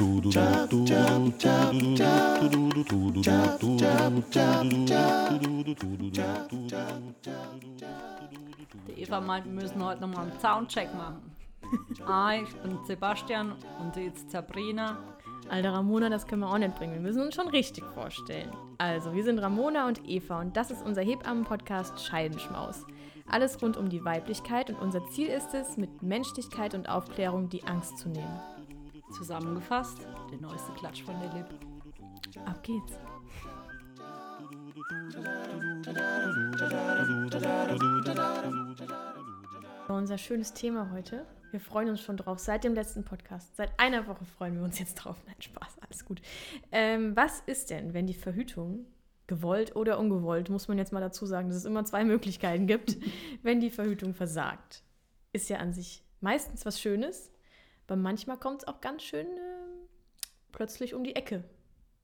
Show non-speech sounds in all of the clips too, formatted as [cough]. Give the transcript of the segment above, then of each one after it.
Die Eva meint, wir müssen heute nochmal einen Soundcheck machen. Ah, ich bin Sebastian und sie ist Sabrina. Alter Ramona, das können wir auch nicht bringen. Wir müssen uns schon richtig vorstellen. Also, wir sind Ramona und Eva und das ist unser Hebammen-Podcast Scheidenschmaus. Alles rund um die Weiblichkeit und unser Ziel ist es, mit Menschlichkeit und Aufklärung die Angst zu nehmen. Zusammengefasst, der neueste Klatsch von der Lip. Ab geht's. Unser schönes Thema heute. Wir freuen uns schon drauf seit dem letzten Podcast. Seit einer Woche freuen wir uns jetzt drauf. Nein, Spaß, alles gut. Ähm, was ist denn, wenn die Verhütung gewollt oder ungewollt, muss man jetzt mal dazu sagen, dass es immer zwei Möglichkeiten gibt, [laughs] wenn die Verhütung versagt? Ist ja an sich meistens was Schönes, aber manchmal kommt es auch ganz schön äh, plötzlich um die Ecke,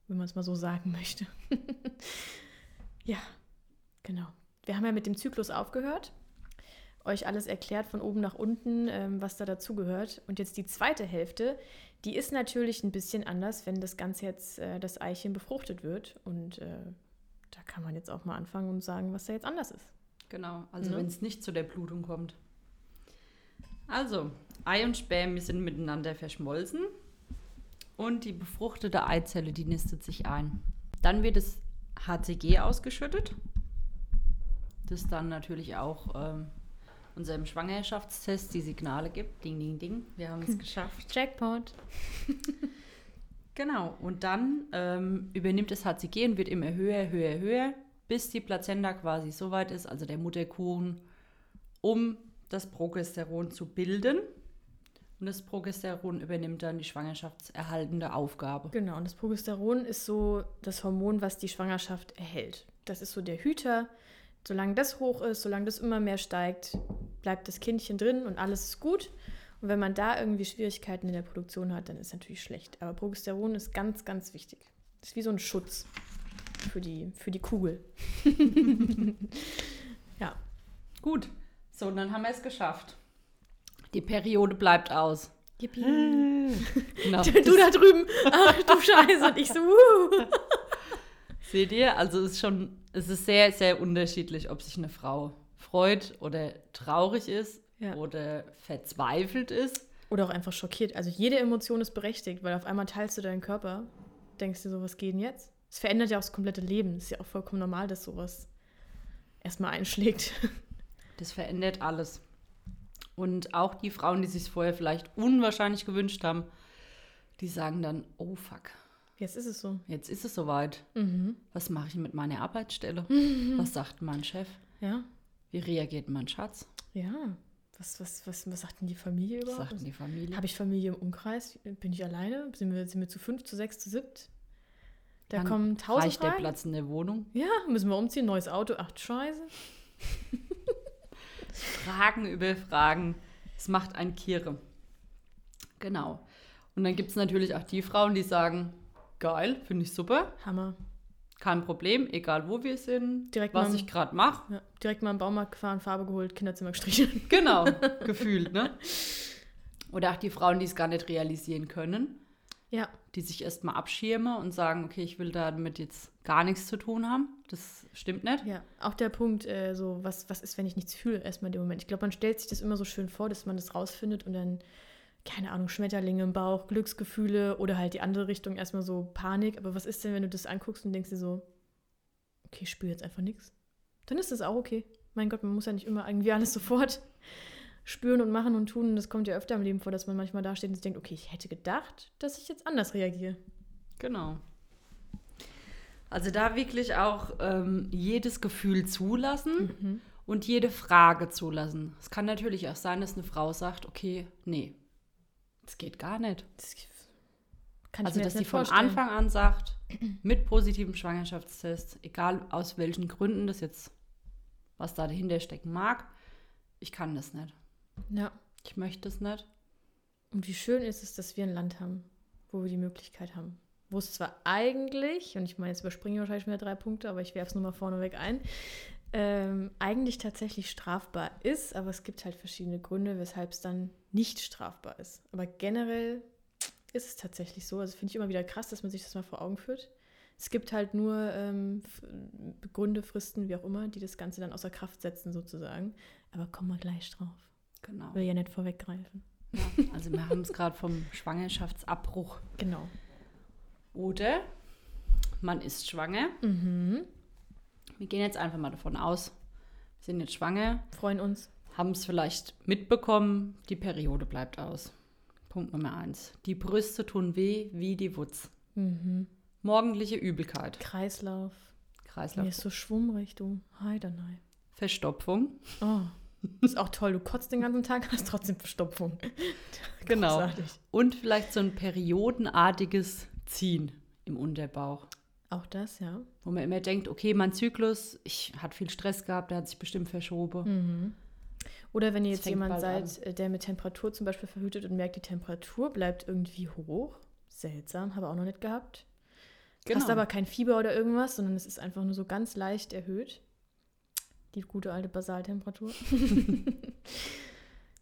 wenn man es mal so sagen möchte. [laughs] ja, genau. Wir haben ja mit dem Zyklus aufgehört, euch alles erklärt von oben nach unten, ähm, was da dazugehört. Und jetzt die zweite Hälfte, die ist natürlich ein bisschen anders, wenn das Ganze jetzt, äh, das Eichchen befruchtet wird. Und äh, da kann man jetzt auch mal anfangen und sagen, was da jetzt anders ist. Genau, also Ne? wenn es nicht zu der Blutung kommt. Also, Ei und Spermien sind miteinander verschmolzen und die befruchtete Eizelle, die nistet sich ein. Dann wird das HCG ausgeschüttet, das dann natürlich auch ähm, unserem Schwangerschaftstest die Signale gibt. Ding, ding, ding, wir haben es [laughs] geschafft. Jackpot. [laughs] Genau, und dann ähm, übernimmt das HCG und wird immer höher, höher, höher, bis die Plazenta quasi so weit ist, also der Mutterkuchen, um das Progesteron zu bilden. Und das Progesteron übernimmt dann die schwangerschaftserhaltende Aufgabe. Genau, und das Progesteron ist so das Hormon, was die Schwangerschaft erhält. Das ist so der Hüter. Solange das hoch ist, solange das immer mehr steigt, bleibt das Kindchen drin und alles ist gut. Und wenn man da irgendwie Schwierigkeiten in der Produktion hat, dann ist es natürlich schlecht. Aber Progesteron ist ganz, ganz wichtig. Das ist wie so ein Schutz für die, für die Kugel. [laughs] ja, Gut, so, und dann haben wir es geschafft. Die Periode bleibt aus. Yippie. [laughs] Genau, du da drüben, ach du Scheiße. Und ich so, wuhu. [laughs] Seht ihr? Also es ist schon, es ist sehr, sehr unterschiedlich, ob sich eine Frau freut oder traurig ist Ja. oder verzweifelt ist. Oder auch einfach schockiert. Also jede Emotion ist berechtigt, weil auf einmal teilst du deinen Körper, denkst dir so, was geht denn jetzt? Es verändert ja auch das komplette Leben. Es ist ja auch vollkommen normal, dass sowas erstmal einschlägt. [laughs] Das verändert alles. Und auch die Frauen, die sich vorher vielleicht unwahrscheinlich gewünscht haben, die sagen dann, oh fuck, Jetzt ist es so. jetzt ist es soweit. Mhm. Was mache ich mit meiner Arbeitsstelle? [laughs] Was sagt mein Chef? Ja, Wie reagiert mein Schatz? ja. Was, was, was, was sagt denn die Familie Was überhaupt? sagt denn die Familie? Habe ich Familie im Umkreis? Bin ich alleine? Sind wir, sind wir zu fünf, zu sechs, zu siebt? Da Dann kommen tausend Reicht der Fragen. Platz in der Wohnung? Ja, müssen wir umziehen, neues Auto. Ach, scheiße. [laughs] Fragen über Fragen. Es macht ein Kiere. Genau. Und dann gibt es natürlich auch die Frauen, die sagen, geil, finde ich super, Hammer. kein Problem, egal wo wir sind, Direkt was mal- ich gerade mache. Ja, direkt mal im Baumarkt gefahren, Farbe geholt, Kinderzimmer gestrichen. Genau, [laughs] gefühlt, ne? Oder auch die Frauen, die es gar nicht realisieren können, Ja, die sich erstmal abschirmen und sagen, okay, ich will damit jetzt gar nichts zu tun haben. Das stimmt nicht. Ja, auch der Punkt, äh, so, was, was ist, wenn ich nichts fühle, erstmal in dem Moment. Ich glaube, man stellt sich das immer so schön vor, dass man das rausfindet und dann, keine Ahnung, Schmetterlinge im Bauch, Glücksgefühle oder halt die andere Richtung, erstmal so Panik. Aber was ist denn, wenn du das anguckst und denkst dir so, okay, ich spüre jetzt einfach nichts? Dann ist das auch okay. Mein Gott, man muss ja nicht immer irgendwie alles [laughs] sofort spüren und machen und tun. Das kommt ja öfter im Leben vor, dass man manchmal da steht und sich denkt, okay, ich hätte gedacht, dass ich jetzt anders reagiere. Genau. Also da wirklich auch ähm, jedes Gefühl zulassen Mhm. und jede Frage zulassen. Es kann natürlich auch sein, dass eine Frau sagt, okay, nee, das geht gar nicht. Das also dass sie von. Anfang an sagt, mit positivem Schwangerschaftstest, egal aus welchen Gründen das jetzt, was da dahinter stecken mag, ich kann das nicht. Ja. Ich möchte es nicht. Und wie schön ist es, dass wir ein Land haben, wo wir die Möglichkeit haben. Wo es zwar eigentlich, und ich meine, jetzt überspringe ich wahrscheinlich wieder drei Punkte, aber ich werfe es nur mal vorneweg ein, ähm, eigentlich tatsächlich strafbar ist, aber es gibt halt verschiedene Gründe, weshalb es dann nicht strafbar ist. Aber generell ist es tatsächlich so. Also finde ich immer wieder krass, dass man sich das mal vor Augen führt. Es gibt halt nur ähm, Gründe, Fristen, wie auch immer, die das Ganze dann außer Kraft setzen sozusagen. Aber kommen wir gleich drauf. Genau. Will ja nicht vorweggreifen. Ja, also wir haben es gerade vom Schwangerschaftsabbruch. Genau. Oder man ist schwanger. Mhm. Wir gehen jetzt einfach mal davon aus, wir sind jetzt schwanger, Freuen uns. haben es vielleicht mitbekommen, die Periode bleibt aus. Punkt Nummer eins. Die Brüste tun weh wie die Wutz. Mhm. Morgendliche Übelkeit, Kreislauf. Kreislauf, Mir ist so schwummrig, du. Heidenei. Verstopfung. Oh. Ist auch toll. Du kotzt den ganzen Tag, [laughs] hast trotzdem Verstopfung. [laughs] Genau. Großartig. Und vielleicht so ein periodenartiges Ziehen im Unterbauch. Auch das, ja. Wo man immer denkt, okay, mein Zyklus, ich hatte viel Stress gehabt, der hat sich bestimmt verschoben. Mhm. Oder wenn ihr jetzt jemand seid, äh, der mit Temperatur zum Beispiel verhütet und merkt, die Temperatur bleibt irgendwie hoch. Seltsam, habe auch noch nicht gehabt. Genau. Hast aber kein Fieber oder irgendwas, sondern es ist einfach nur so ganz leicht erhöht. Die gute alte Basaltemperatur. [laughs]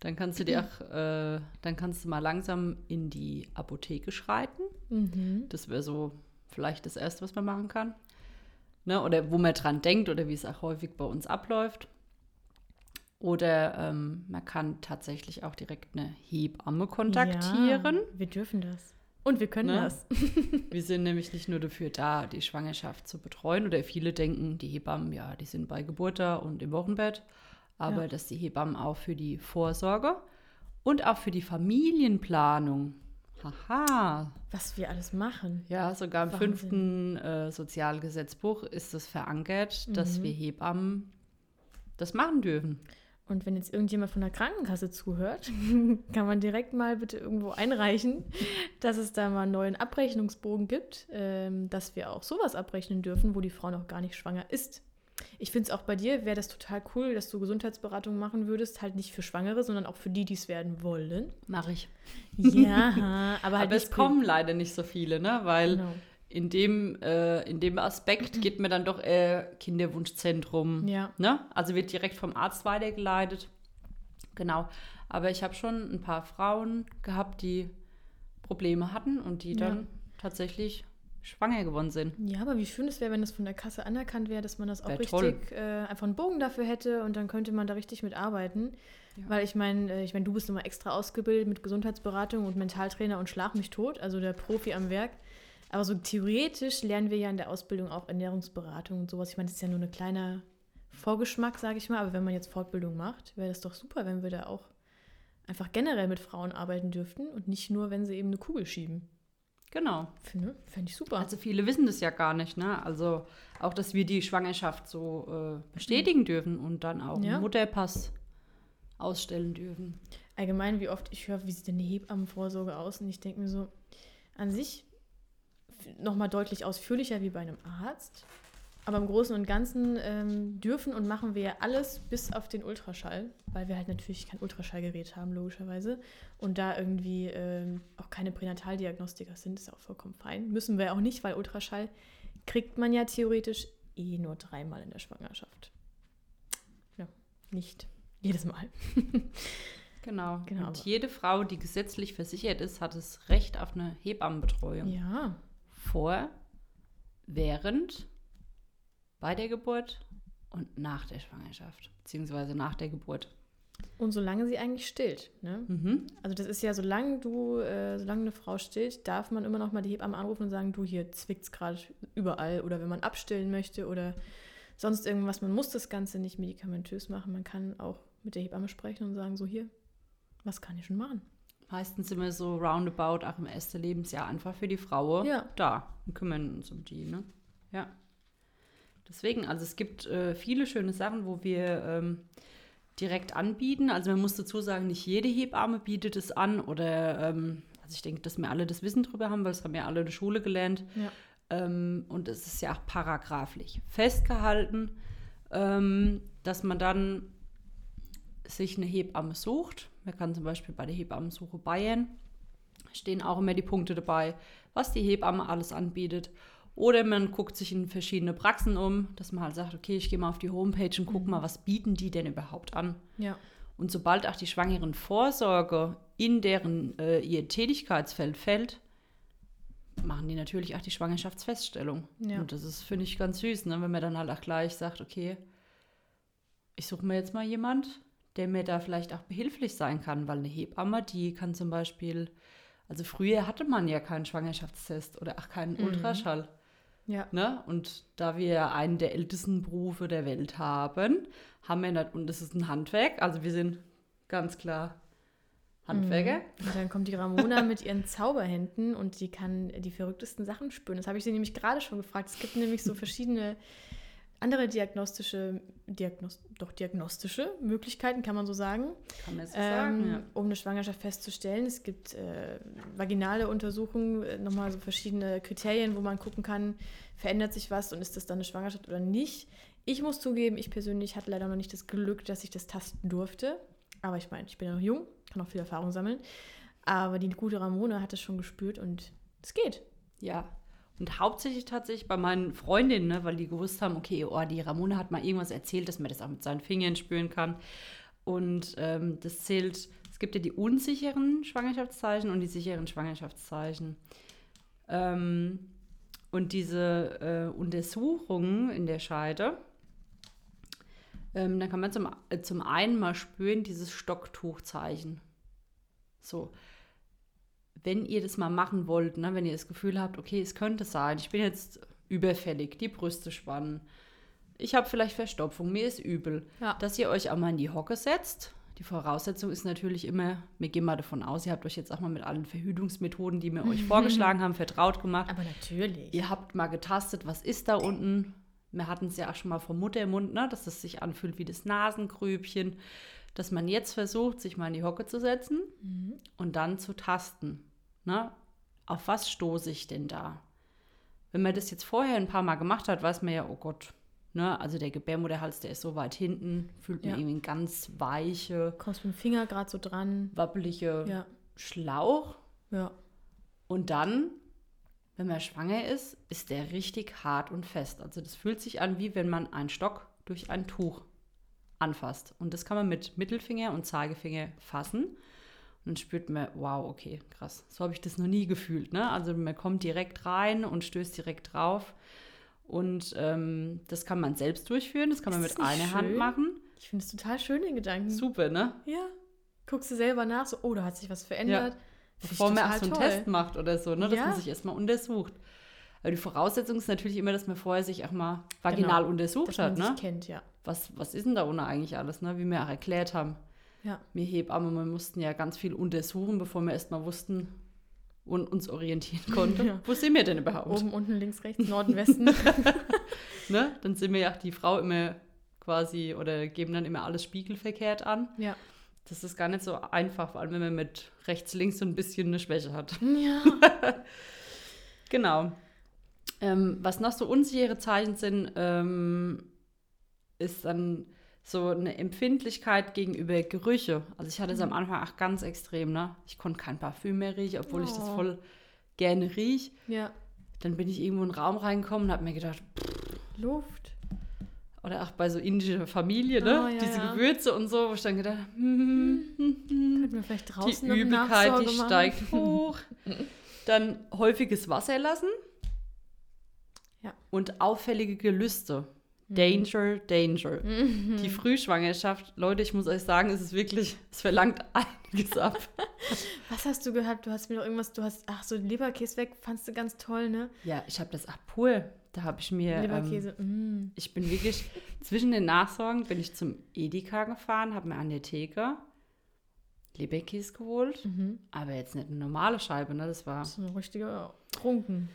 Dann kannst du dir auch, äh, dann kannst du mal langsam in die Apotheke schreiten. Mhm. Das wäre so vielleicht das Erste, was man machen kann. Ne? Oder wo man dran denkt oder wie es auch häufig bei uns abläuft. Oder ähm, man kann tatsächlich auch direkt eine Hebamme kontaktieren. Ja, wir dürfen das. Und wir können Ne? das. [laughs] Wir sind nämlich nicht nur dafür da, die Schwangerschaft zu betreuen. Oder viele denken, die Hebammen, ja, die sind bei Geburt da und im Wochenbett. Aber Ja. dass die Hebammen auch für die Vorsorge und auch für die Familienplanung. Haha. Was wir alles machen. Ja, sogar im Wahnsinn. fünften äh, Sozialgesetzbuch ist es verankert, dass Mhm. wir Hebammen das machen dürfen. Und wenn jetzt irgendjemand von der Krankenkasse zuhört, [laughs] kann man direkt mal bitte irgendwo einreichen, dass es da mal einen neuen Abrechnungsbogen gibt, ähm, dass wir auch sowas abrechnen dürfen, wo die Frau noch gar nicht schwanger ist. Ich finde es auch bei dir, wäre das total cool, dass du Gesundheitsberatung machen würdest, halt nicht für Schwangere, sondern auch für die, die es werden wollen. Mache ich. Ja, [laughs] aber halt Aber es kommen leider nicht so viele, ne? Weil Genau. In, dem, äh, in dem Aspekt [clears throat] geht mir dann doch eher Kinderwunschzentrum. Ja. Ne? Also wird direkt vom Arzt weitergeleitet. Genau. Aber ich habe schon ein paar Frauen gehabt, die Probleme hatten und die Ja. dann tatsächlich schwanger geworden sind. Ja, aber wie schön es wäre, wenn das von der Kasse anerkannt wäre, dass man das auch Wär richtig äh, einfach einen Bogen dafür hätte und dann könnte man da richtig mit arbeiten. Ja. Weil ich meine, äh, ich meine, du bist nochmal extra ausgebildet mit Gesundheitsberatung und Mentaltrainer und Schlag mich tot, also der Profi am Werk. Aber so theoretisch lernen wir ja in der Ausbildung auch Ernährungsberatung und sowas. Ich meine, das ist ja nur ein kleiner Vorgeschmack, sage ich mal. Aber wenn man jetzt Fortbildung macht, wäre das doch super, wenn wir da auch einfach generell mit Frauen arbeiten dürften und nicht nur, wenn sie eben eine Kugel schieben. Genau. Finde fänd ich super. Also viele wissen das ja gar nicht, ne? Also auch, dass wir die Schwangerschaft so äh, bestätigen dürfen und dann auch Ja. einen Mutterpass ausstellen dürfen. allgemein, wie oft ich höre, wie sieht denn die Hebammenvorsorge aus? Und ich denke mir so, an sich nochmal deutlich ausführlicher wie bei einem Arzt. Aber im Großen und Ganzen ähm, dürfen und machen wir ja alles bis auf den Ultraschall, weil wir halt natürlich kein Ultraschallgerät haben, logischerweise. Und da irgendwie ähm, auch keine Pränataldiagnostiker sind, ist auch vollkommen fein. Müssen wir auch nicht, weil Ultraschall kriegt man ja theoretisch eh nur dreimal in der Schwangerschaft. Ja, nicht jedes Mal. [laughs] Genau. Genau, Und jede Frau, die gesetzlich versichert ist, hat das Recht auf eine Hebammenbetreuung. Ja, Vor, während, bei der Geburt und nach der Schwangerschaft, beziehungsweise nach der Geburt. Und solange sie eigentlich stillt. Ne? Mhm. Also das ist ja, solange du, äh, solange eine Frau stillt, darf man immer noch mal die Hebamme anrufen und sagen, du hier zwickt's gerade überall. Oder wenn man abstillen möchte oder sonst irgendwas. Man muss das Ganze nicht medikamentös machen. Man kann auch mit der Hebamme sprechen und sagen, so hier, was kann ich schon machen? Meistens sind wir so roundabout auch im ersten Lebensjahr einfach für die Frau Ja. da und kümmern uns um die, ne? Ja. Deswegen, also es gibt äh, viele schöne Sachen, wo wir ähm, direkt anbieten. Also man muss dazu sagen, nicht jede Hebamme bietet es an oder, ähm, also ich denke, dass wir alle das Wissen drüber haben, weil das haben ja alle in der Schule gelernt. Ja. Ähm, und es ist ja auch paragraphlich festgehalten, ähm, dass man dann sich eine Hebamme sucht. Man kann zum Beispiel bei der Hebammensuche Bayern stehen auch immer die Punkte dabei, was die Hebamme alles anbietet. Oder man guckt sich in verschiedene Praxen um, dass man halt sagt, okay, ich gehe mal auf die Homepage und gucke mal, was bieten die denn überhaupt an. Ja. Und sobald auch die schwangeren Vorsorge in deren äh, ihr Tätigkeitsfeld fällt, machen die natürlich auch die Schwangerschaftsfeststellung. Ja. Und das ist, finde ich, ganz süß, ne? wenn man dann halt auch gleich sagt, okay, ich suche mir jetzt mal jemand, der mir da vielleicht auch behilflich sein kann, weil eine Hebamme, die kann zum Beispiel, also früher hatte man ja keinen Schwangerschaftstest oder auch keinen Mhm. Ultraschall. Ja. Ne? Und da wir einen der ältesten Berufe der Welt haben, haben wir nicht, und das ist ein Handwerk, also wir sind ganz klar Handwerker. Mhm. Und dann kommt die Ramona mit ihren [laughs] Zauberhänden und die kann die verrücktesten Sachen spüren. Das habe ich sie nämlich gerade schon gefragt. Es gibt nämlich so verschiedene andere diagnostische, Diagnos doch diagnostische Möglichkeiten, kann man so sagen, Kann man so ähm, sagen, ja. um eine Schwangerschaft festzustellen. Es gibt äh, vaginale Untersuchungen, äh, nochmal so verschiedene Kriterien, wo man gucken kann, verändert sich was und ist das dann eine Schwangerschaft oder nicht. Ich muss zugeben, ich persönlich hatte leider noch nicht das Glück, dass ich das tasten durfte. Aber ich meine, ich bin ja noch jung, kann auch viel Erfahrung sammeln. Aber die gute Ramona hat es schon gespürt und es geht. Ja. Und hauptsächlich tatsächlich bei meinen Freundinnen, ne, weil die gewusst haben, okay, oh, die Ramona hat mal irgendwas erzählt, dass man das auch mit seinen Fingern spüren kann. Und ähm, das zählt, es gibt ja die unsicheren Schwangerschaftszeichen und die sicheren Schwangerschaftszeichen. Ähm, und diese äh, Untersuchungen in der Scheide, ähm, da kann man zum, äh, zum einen mal spüren, dieses Stocktuchzeichen. So, wenn ihr das mal machen wollt, ne, wenn ihr das Gefühl habt, okay, es könnte sein, ich bin jetzt überfällig, die Brüste spannen, ich habe vielleicht Verstopfung, mir ist übel, Ja. dass ihr euch auch mal in die Hocke setzt. Die Voraussetzung ist natürlich immer, wir gehen mal davon aus, ihr habt euch jetzt auch mal mit allen Verhütungsmethoden, die wir euch [laughs] vorgeschlagen haben, vertraut gemacht. Aber natürlich. Ihr habt mal getastet, was ist da unten. Wir hatten es ja auch schon mal vom Muttermund, ne, dass es sich anfühlt wie das Nasengrübchen. Dass man jetzt versucht, sich mal in die Hocke zu setzen Mhm. und dann zu tasten. Ne? Auf was stoße ich denn da? Wenn man das jetzt vorher ein paar Mal gemacht hat, weiß man ja, oh Gott, ne? also der Gebärmutterhals, der ist so weit hinten, fühlt man Ja. irgendwie ganz weiche, Kommst mit dem Finger gerade so dran. wabbelige Ja. Schlauch. Ja. Und dann, wenn man schwanger ist, ist der richtig hart und fest. Also das fühlt sich an, wie wenn man einen Stock durch ein Tuch anfasst. Und das kann man mit Mittelfinger und Zeigefinger fassen. Und dann spürt man, wow, okay, krass. So habe ich das noch nie gefühlt. Ne? Also man kommt direkt rein und stößt direkt drauf. Und ähm, das kann man selbst durchführen, das kann man mit einer Hand schön? machen. Ich finde es total schön, den Gedanken. Super, ne? Ja. Guckst du selber nach, so, oh, da hat sich was verändert. Ich Bevor man auch so einen toll. Test macht oder so, ne? dass Ja. man sich erstmal untersucht. Aber die Voraussetzung ist natürlich immer, dass man vorher sich auch mal vaginal Genau, untersucht Dass man hat. sich Ne? kennt, ja. Was, was ist denn da ohne eigentlich alles, ne? wie wir auch erklärt haben? Ja. Wir Hebammen, wir mussten ja ganz viel untersuchen, bevor wir erstmal wussten und uns orientieren [laughs] konnten. Ja. Wo sind wir denn überhaupt? Oben, unten, links, rechts, Norden, Westen. [laughs] Ne? Dann sind wir ja auch die Frau immer quasi oder geben dann immer alles spiegelverkehrt an. ja. Das ist gar nicht so einfach, vor allem wenn man mit rechts, links so ein bisschen eine Schwäche hat. Ja. [laughs] Genau. Ähm, was noch so unsichere Zeichen sind, ähm, ist dann so eine Empfindlichkeit gegenüber Gerüche. Also ich hatte es am Anfang auch ganz extrem, ne? Ich konnte kein Parfüm mehr riechen, obwohl ich das Oh. voll gerne riech. Ja. Dann bin ich irgendwo in einen Raum reingekommen und habe mir gedacht, Luft. oder auch bei so indischer Familie, ne? Oh, ja, Diese ja. Gewürze und so, wo ich dann gedacht habe, hm, hm, hm, Könnten wir vielleicht die draußen eine Übelkeit, die Nachsorge machen? steigt [laughs] hoch. Dann häufiges Wasser lassen. Ja. Und auffällige Gelüste. Mhm. Danger, Danger. Die Frühschwangerschaft, Leute, ich muss euch sagen, es ist wirklich, es verlangt einiges ab. [laughs] Was hast du gehabt? Du hast mir doch irgendwas, du hast, ach so, Leberkäse weg, fandst du ganz toll, ne? Ja, ich habe das ach pur. Da habe ich mir, ähm, Leberkäse, mm. ich bin wirklich, zwischen den Nachsorgen bin ich zum Edeka gefahren, habe mir an der Theke Leberkäse geholt. Mhm. Aber jetzt nicht eine normale Scheibe, ne? Das war, So ein richtiger Trunken.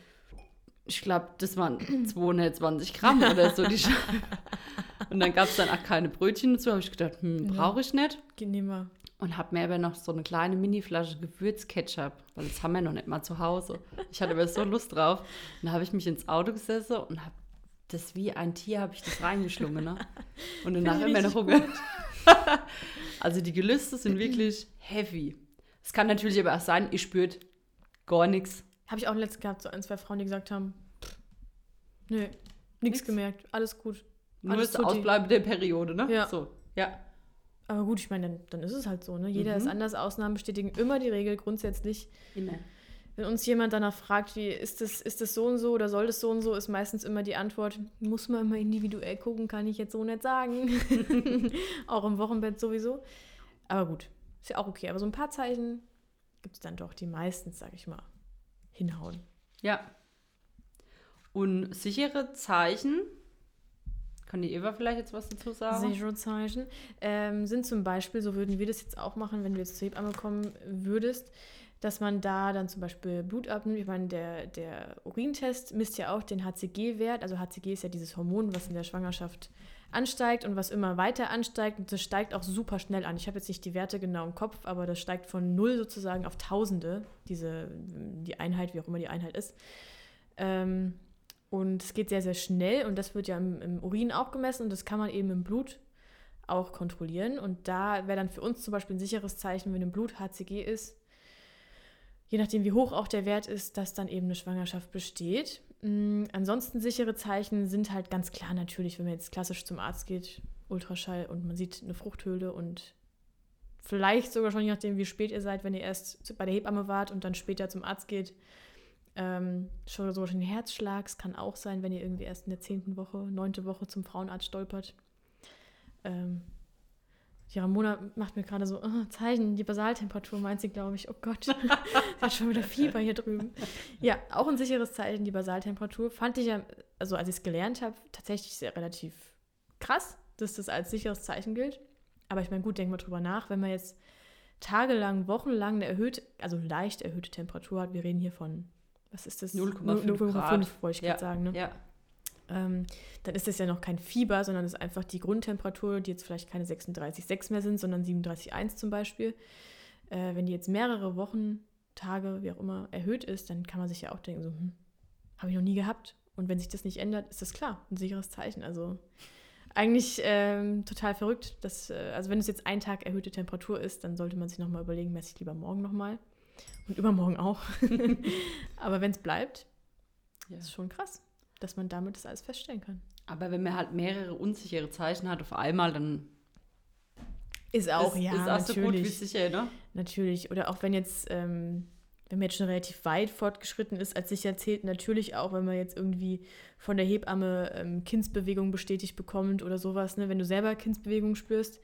Ich glaube, das waren 220 Gramm oder so. Die. [laughs] Und dann gab es dann auch keine Brötchen dazu. habe ich gedacht, hm, brauche ich nicht. Genehmer. Und habe mir aber noch so eine kleine Mini-Flasche Gewürzketchup, weil das haben wir noch nicht mal zu Hause. Ich hatte aber so Lust drauf. Und dann habe ich mich ins Auto gesessen und habe das wie ein Tier, habe ich das reingeschlungen. Ne? Und danach immer noch Hunger. [laughs] also die Gelüste sind wirklich heavy. Es kann natürlich aber auch sein, ihr spürt gar nichts. Habe ich auch letztens gehabt, so ein, zwei Frauen, die gesagt haben, pff, nö, nichts gemerkt, alles gut. Nur Alles das. Ausbleiben der Periode, ne? Ja. So, ja. Aber gut, ich meine, dann, dann ist es halt so, ne? Jeder Mhm. ist anders, Ausnahmen bestätigen immer die Regel grundsätzlich. Immer. wenn uns jemand danach fragt, wie ist das, ist das so und so oder soll das so und so, ist meistens immer die Antwort, muss man immer individuell gucken, kann ich jetzt so nicht sagen. [laughs] [laughs] auch im Wochenbett sowieso. Aber gut, ist ja auch okay. Aber so ein paar Zeichen gibt es dann doch, die meistens, sag ich mal, hinhauen. Ja. Und sichere Zeichen, kann die Eva vielleicht jetzt was dazu sagen? Sichere Zeichen ähm, sind zum Beispiel, so würden wir das jetzt auch machen, wenn du jetzt zur Hebamme kommen würdest, dass man da dann zum Beispiel Blut abnimmt. Ich meine, der, der Urintest misst ja auch den HCG-Wert. Also HCG ist ja dieses Hormon, was in der Schwangerschaft ansteigt und was immer weiter ansteigt. Und das steigt auch super schnell an. Ich habe jetzt nicht die Werte genau im Kopf, aber das steigt von null sozusagen auf Tausende, diese, die Einheit, wie auch immer die Einheit ist. Ähm, und es geht sehr, sehr schnell und das wird ja im, im Urin auch gemessen und das kann man eben im Blut auch kontrollieren. Und da wäre dann für uns zum Beispiel ein sicheres Zeichen, wenn im Blut HCG ist, je nachdem, wie hoch auch der Wert ist, dass dann eben eine Schwangerschaft besteht. Mhm, ansonsten sichere Zeichen sind halt ganz klar natürlich, wenn man jetzt klassisch zum Arzt geht, Ultraschall und man sieht eine Fruchthöhle und vielleicht sogar schon je nachdem, wie spät ihr seid, wenn ihr erst bei der Hebamme wart und dann später zum Arzt geht, ähm, schon sogar schon Herzschlag. Es kann auch sein, wenn ihr irgendwie erst in der zehnten Woche, neunte Woche zum Frauenarzt stolpert. Ähm, die Ramona macht mir gerade so oh, Zeichen, die Basaltemperatur meint sie, glaube ich. Oh Gott, [laughs] hat schon wieder Fieber hier drüben. Ja, auch ein sicheres Zeichen, die Basaltemperatur. Fand ich ja, also als ich es gelernt habe, tatsächlich sehr relativ krass, dass das als sicheres Zeichen gilt. Aber ich meine, gut, denken wir drüber nach, wenn man jetzt tagelang, wochenlang eine erhöhte, also leicht erhöhte Temperatur hat, wir reden hier von, was ist das? 0,5 wollte ich ja. gerade sagen, ne? Ja ähm, dann ist es ja noch kein Fieber, sondern es ist einfach die Grundtemperatur, die jetzt vielleicht keine 36,6 mehr sind, sondern 37,1 zum Beispiel. Äh, wenn die jetzt mehrere Wochen, Tage, wie auch immer, erhöht ist, dann kann man sich ja auch denken, so, hm, habe ich noch nie gehabt. Und wenn sich das nicht ändert, ist das klar, ein sicheres Zeichen. Also eigentlich ähm, total verrückt. Dass, äh, also wenn es jetzt ein Tag erhöhte Temperatur ist, dann sollte man sich nochmal überlegen, messe ich lieber morgen nochmal. Und übermorgen auch. [laughs] Aber wenn es bleibt, ja. ist schon krass dass man damit das alles feststellen kann. Aber wenn man halt mehrere unsichere Zeichen hat auf einmal, dann ist auch, ist, ja, ist auch so gut wie sicher, ne? Natürlich. Oder auch wenn jetzt, ähm, wenn man jetzt schon relativ weit fortgeschritten ist, als sicher zählt, natürlich auch, wenn man jetzt irgendwie von der Hebamme ähm, Kindsbewegung bestätigt bekommt oder sowas, ne? Wenn du selber Kindsbewegung spürst,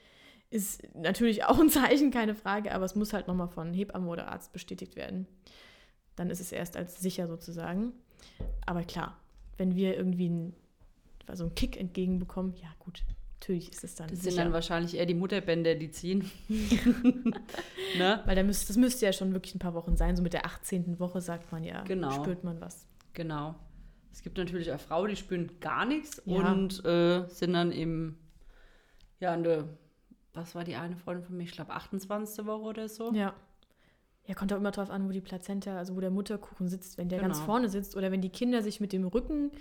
ist natürlich auch ein Zeichen, keine Frage, aber es muss halt nochmal von Hebamme oder Arzt bestätigt werden. Dann ist es erst als sicher sozusagen. Aber klar, wenn wir irgendwie einen, also einen Kick entgegenbekommen, ja gut, natürlich ist es dann. Das sicher. sind dann wahrscheinlich eher die Mutterbänder, die ziehen. [laughs] ne? Weil da müsst, das müsste ja schon wirklich ein paar Wochen sein. So mit der 18. Woche sagt man ja, genau. spürt man was. Genau. Es gibt natürlich auch Frauen, die spüren gar nichts ja. und äh, sind dann im, ja, in der, was war die eine Freundin von mir? Ich glaube, 28. Woche oder so. Ja. Ja, kommt auch immer drauf an, wo die Plazenta, also wo der Mutterkuchen sitzt. Wenn der genau. ganz vorne sitzt oder wenn die Kinder sich mit dem Rücken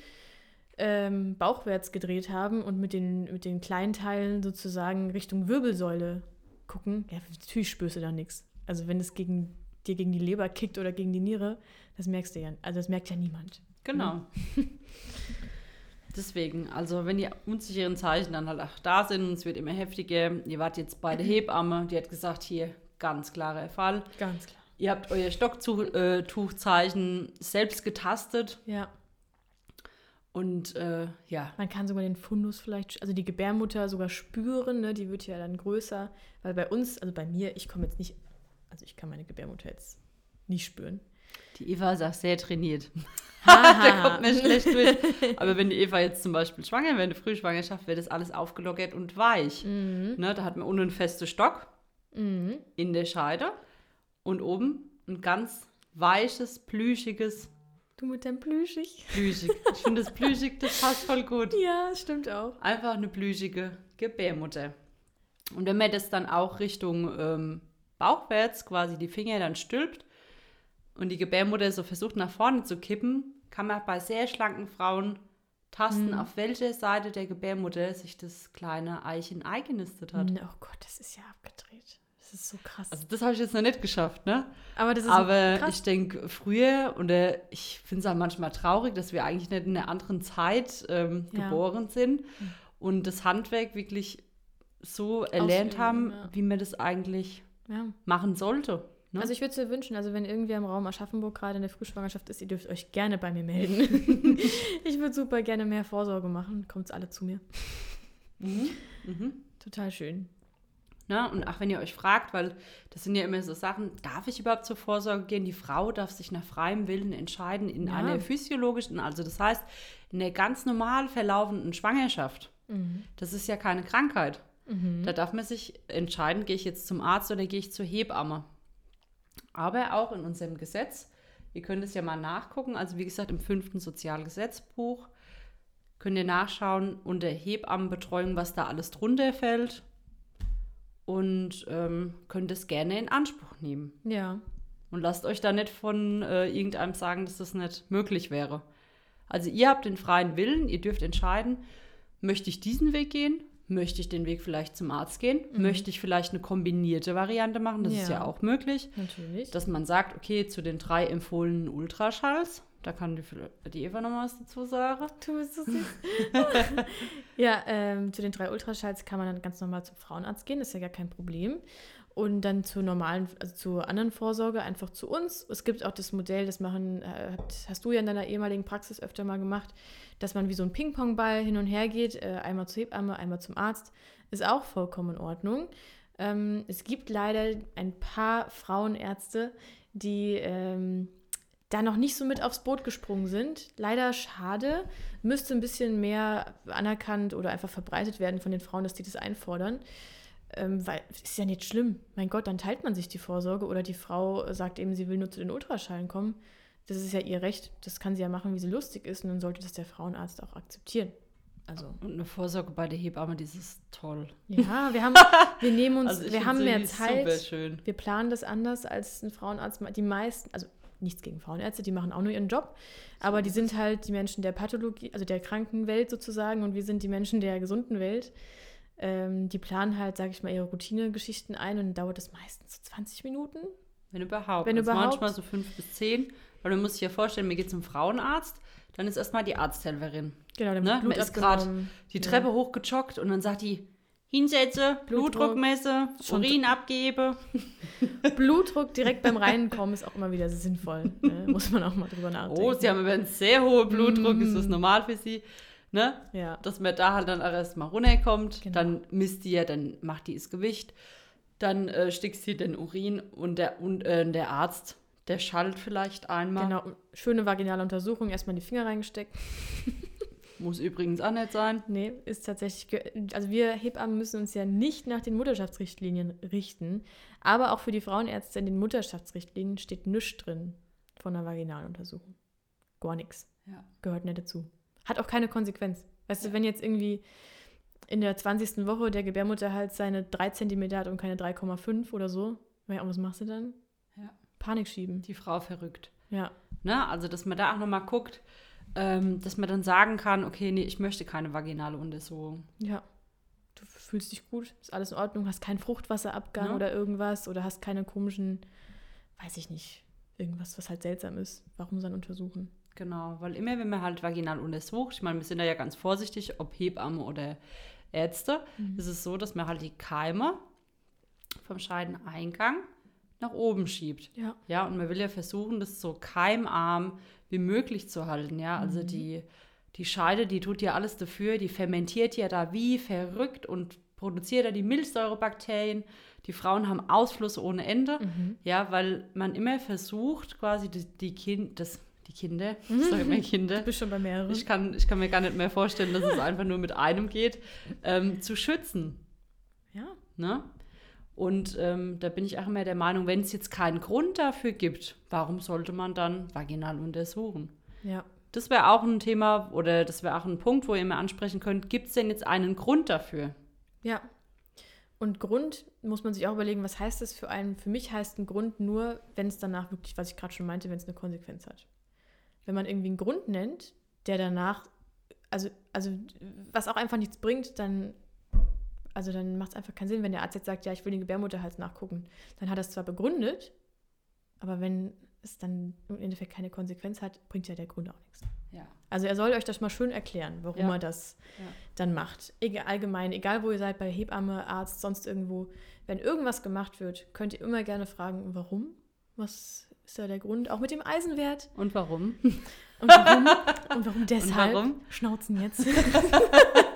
ähm, bauchwärts gedreht haben und mit den, mit den kleinen Teilen sozusagen Richtung Wirbelsäule gucken, ja, natürlich spürst du da nichts. Also wenn es gegen, dir gegen die Leber kickt oder gegen die Niere, das merkst du ja. Also das merkt ja niemand. Genau. Ne? [laughs] Deswegen, also wenn die unsicheren Zeichen dann halt auch da sind es wird immer heftiger, ihr wart jetzt bei der [clears throat] Hebamme, die hat gesagt, hier, Ganz klarer Fall. Ganz klar. Ihr habt euer Stocktuchzeichen äh, selbst getastet. Ja. Und äh, ja. Man kann sogar den Fundus vielleicht, also die Gebärmutter sogar spüren, ne? die wird ja dann größer. Weil bei uns, also bei mir, ich komme jetzt nicht, also ich kann meine Gebärmutter jetzt nicht spüren. Die Eva ist auch sehr trainiert. [laughs] [laughs] da kommt mir schlecht durch. Aber wenn die Eva jetzt zum Beispiel schwanger wäre, eine Frühschwangerschaft, wäre das alles aufgelockert und weich. Mhm. Ne, da hat man unten einen festen Stock mhm. in der Scheide und oben ein ganz weiches, plüschiges. Du mit dem Plüschig? Plüschig. Ich finde das Plüschig, das passt voll gut. [laughs] Ja, stimmt auch. Einfach eine plüschige Gebärmutter. Und wenn man das dann auch Richtung ähm, Bauchwärts quasi die Finger dann stülpt und die Gebärmutter so versucht nach vorne zu kippen, kann man bei sehr schlanken Frauen tasten, mhm. auf welcher Seite der Gebärmutter sich das kleine Eichen eingenistet hat. Oh Gott, das ist ja abgedreht. Das ist so krass. Also das habe ich jetzt noch nicht geschafft, ne? Aber das ist Aber krass. ich denke, früher, und äh, ich finde es auch manchmal traurig, dass wir eigentlich nicht in einer anderen Zeit ähm, ja. geboren sind mhm. und das Handwerk wirklich so erlernt haben, ja. wie man das eigentlich ja. machen sollte. Ne? Also ich würde es mir wünschen, also wenn irgendwer im Raum Aschaffenburg gerade in der Frühschwangerschaft ist, ihr dürft euch gerne bei mir melden. [laughs] ich würde super gerne mehr Vorsorge machen. Kommt alle zu mir. Mhm. Mhm. Total schön. Ne? Und auch wenn ihr euch fragt, weil das sind ja immer so Sachen, darf ich überhaupt zur Vorsorge gehen? Die Frau darf sich nach freiem Willen entscheiden in Ja. einer physiologischen, also das heißt, in der ganz normal verlaufenden Schwangerschaft. Mhm. Das ist ja keine Krankheit. Mhm. Da darf man sich entscheiden, gehe ich jetzt zum Arzt oder gehe ich zur Hebamme. Aber auch in unserem Gesetz, ihr könnt es ja mal nachgucken, also wie gesagt im fünften Sozialgesetzbuch könnt ihr nachschauen unter Hebammenbetreuung, was da alles drunter fällt und ähm, könnt es gerne in Anspruch nehmen. Ja. Und lasst euch da nicht von äh, irgendeinem sagen, dass das nicht möglich wäre. Also ihr habt den freien Willen, ihr dürft entscheiden, möchte ich diesen Weg gehen? Möchte ich den Weg vielleicht zum Arzt gehen? Möchte ich vielleicht eine kombinierte Variante machen? Das ist Ja. ja auch möglich. Natürlich. Dass man sagt, okay, zu den drei empfohlenen Ultraschalls, da kann die, die Eva noch mal was dazu sagen. Du bist so süß. [laughs] ja, ähm, zu den drei Ultraschalls kann man dann ganz normal zum Frauenarzt gehen, das ist ja gar kein Problem. Und dann zur normalen, also zur anderen Vorsorge einfach zu uns. Es gibt auch das Modell, das machen, äh, hast du ja in deiner ehemaligen Praxis öfter mal gemacht, dass man wie so ein Ping-Pong-Ball hin und her geht, äh, einmal zur Hebamme, einmal zum Arzt. Ist auch vollkommen in Ordnung. Ähm, es gibt leider ein paar Frauenärzte, die ähm, da noch nicht so mit aufs Boot gesprungen sind. Leider schade. Müsste ein bisschen mehr anerkannt oder einfach verbreitet werden von den Frauen, dass die das einfordern. Ähm, weil es ist ja nicht schlimm. Mein Gott, dann teilt man sich die Vorsorge oder die Frau sagt eben, sie will nur zu den Ultraschallen kommen. Das ist ja ihr Recht. Das kann sie ja machen, wie sie lustig ist. Und dann sollte das der Frauenarzt auch akzeptieren. Also, Und eine Vorsorge bei der Hebamme, das ist toll. ja, wir haben, [laughs] wir nehmen uns, Also wir haben mehr Zeit. Super schön. Wir planen das anders als ein Frauenarzt. Die meisten, also nichts gegen Frauenärzte, die machen auch nur ihren Job, aber die sind halt die Menschen der Pathologie, also der Krankenwelt sozusagen und wir sind die Menschen der gesunden Welt. Ähm, die planen halt, sage ich mal, ihre Routinegeschichten ein und dann dauert das meistens so 20 Minuten. Wenn überhaupt. Wenn also überhaupt. Manchmal so fünf bis zehn. Weil man muss sich ja vorstellen, mir geht zum Frauenarzt, dann ist erstmal die Arzthelferin. Genau, dann Ne? Man ist abgenommen. Die Ja. Treppe hochgejoggt und dann sagt die, hinsetze, Blutdruck. Schon- Urin abgebe. [laughs] Blutdruck direkt beim Reinkommen ist auch immer wieder sinnvoll. Ne? Muss man auch mal drüber nachdenken. Oh, sie haben einen sehr hohen Blutdruck, ist das Mm. normal für sie? Ne? ja. Dass man da halt dann erstmal runterkommt, Genau. dann misst die ja, dann macht die das Gewicht, dann äh, stickst sie den Urin und der, und, äh, der Arzt, der schallt vielleicht einmal. Genau, schöne vaginale Untersuchung, erstmal die Finger reingesteckt. [laughs] Muss übrigens auch nicht sein. Nee, ist tatsächlich. Also wir Hebammen müssen uns ja nicht nach den Mutterschaftsrichtlinien richten, aber auch für die Frauenärzte in den Mutterschaftsrichtlinien steht nichts drin von einer Vaginaluntersuchung. Gar nichts. Ja. Gehört nicht dazu. Hat auch keine Konsequenz. Weißt Ja. du, wenn jetzt irgendwie in der 20. Woche der Gebärmutterhals seine 3 cm hat und keine 3,5 oder so, ja, was machst du dann? Ja. Panik schieben. Die Frau verrückt. Ja. Ne? Also, dass man da auch nochmal guckt, ähm, dass man dann sagen kann, okay, nee, ich möchte keine vaginale Untersuchung. Ja. Du fühlst dich gut, ist alles in Ordnung, hast keinen Fruchtwasserabgang Ja. oder irgendwas oder hast keine komischen, weiß ich nicht, irgendwas, was halt seltsam ist. Warum dann untersuchen? Genau, weil immer, wenn man halt vaginal untersucht, ich meine, wir sind da ja ganz vorsichtig, ob Hebamme oder Ärzte, Mhm. ist es so, dass man halt die Keime vom Scheideneingang nach oben schiebt. Ja. Ja, und man will ja versuchen, das so keimarm wie möglich zu halten. Ja, also Mhm. die, die Scheide, die tut ja alles dafür, die fermentiert ja da wie verrückt und produziert ja die Milchsäurebakterien. Die Frauen haben Ausfluss ohne Ende. Mhm. Ja, weil man immer versucht, quasi die, die, kind, das, die Kinder, [laughs] ich sage immer Du Kinder, bist schon bei mehreren. ich kann, ich kann mir gar nicht mehr vorstellen, dass es einfach nur mit einem geht, ähm, zu schützen. ja. Ne? Und ähm, da bin ich auch immer der Meinung, wenn es jetzt keinen Grund dafür gibt, warum sollte man dann vaginal untersuchen? Ja. Das wäre auch ein Thema oder das wäre auch ein Punkt, wo ihr mir ansprechen könnt, gibt es denn jetzt einen Grund dafür? Ja. Und Grund muss man sich auch überlegen, was heißt das für einen? Für mich heißt ein Grund nur, wenn es danach wirklich, was ich gerade schon meinte, wenn es eine Konsequenz hat. Wenn man irgendwie einen Grund nennt, der danach, also, also was auch einfach nichts bringt, dann, also dann macht es einfach keinen Sinn, wenn der Arzt jetzt sagt, ja, ich will den Gebärmutterhals nachgucken. Dann hat er es zwar begründet, aber wenn es dann im Endeffekt keine Konsequenz hat, bringt ja der Grund auch nichts. Ja. Also er soll euch das mal schön erklären, warum Ja. er das Ja. dann macht. Egal, allgemein, egal wo ihr seid, bei Hebamme, Arzt, sonst irgendwo. Wenn irgendwas gemacht wird, könnt ihr immer gerne fragen, warum. Was ist da der Grund? Auch mit dem Eisenwert. Und warum? Und warum? [laughs] Und warum deshalb? warum? Schnauzen jetzt. [laughs]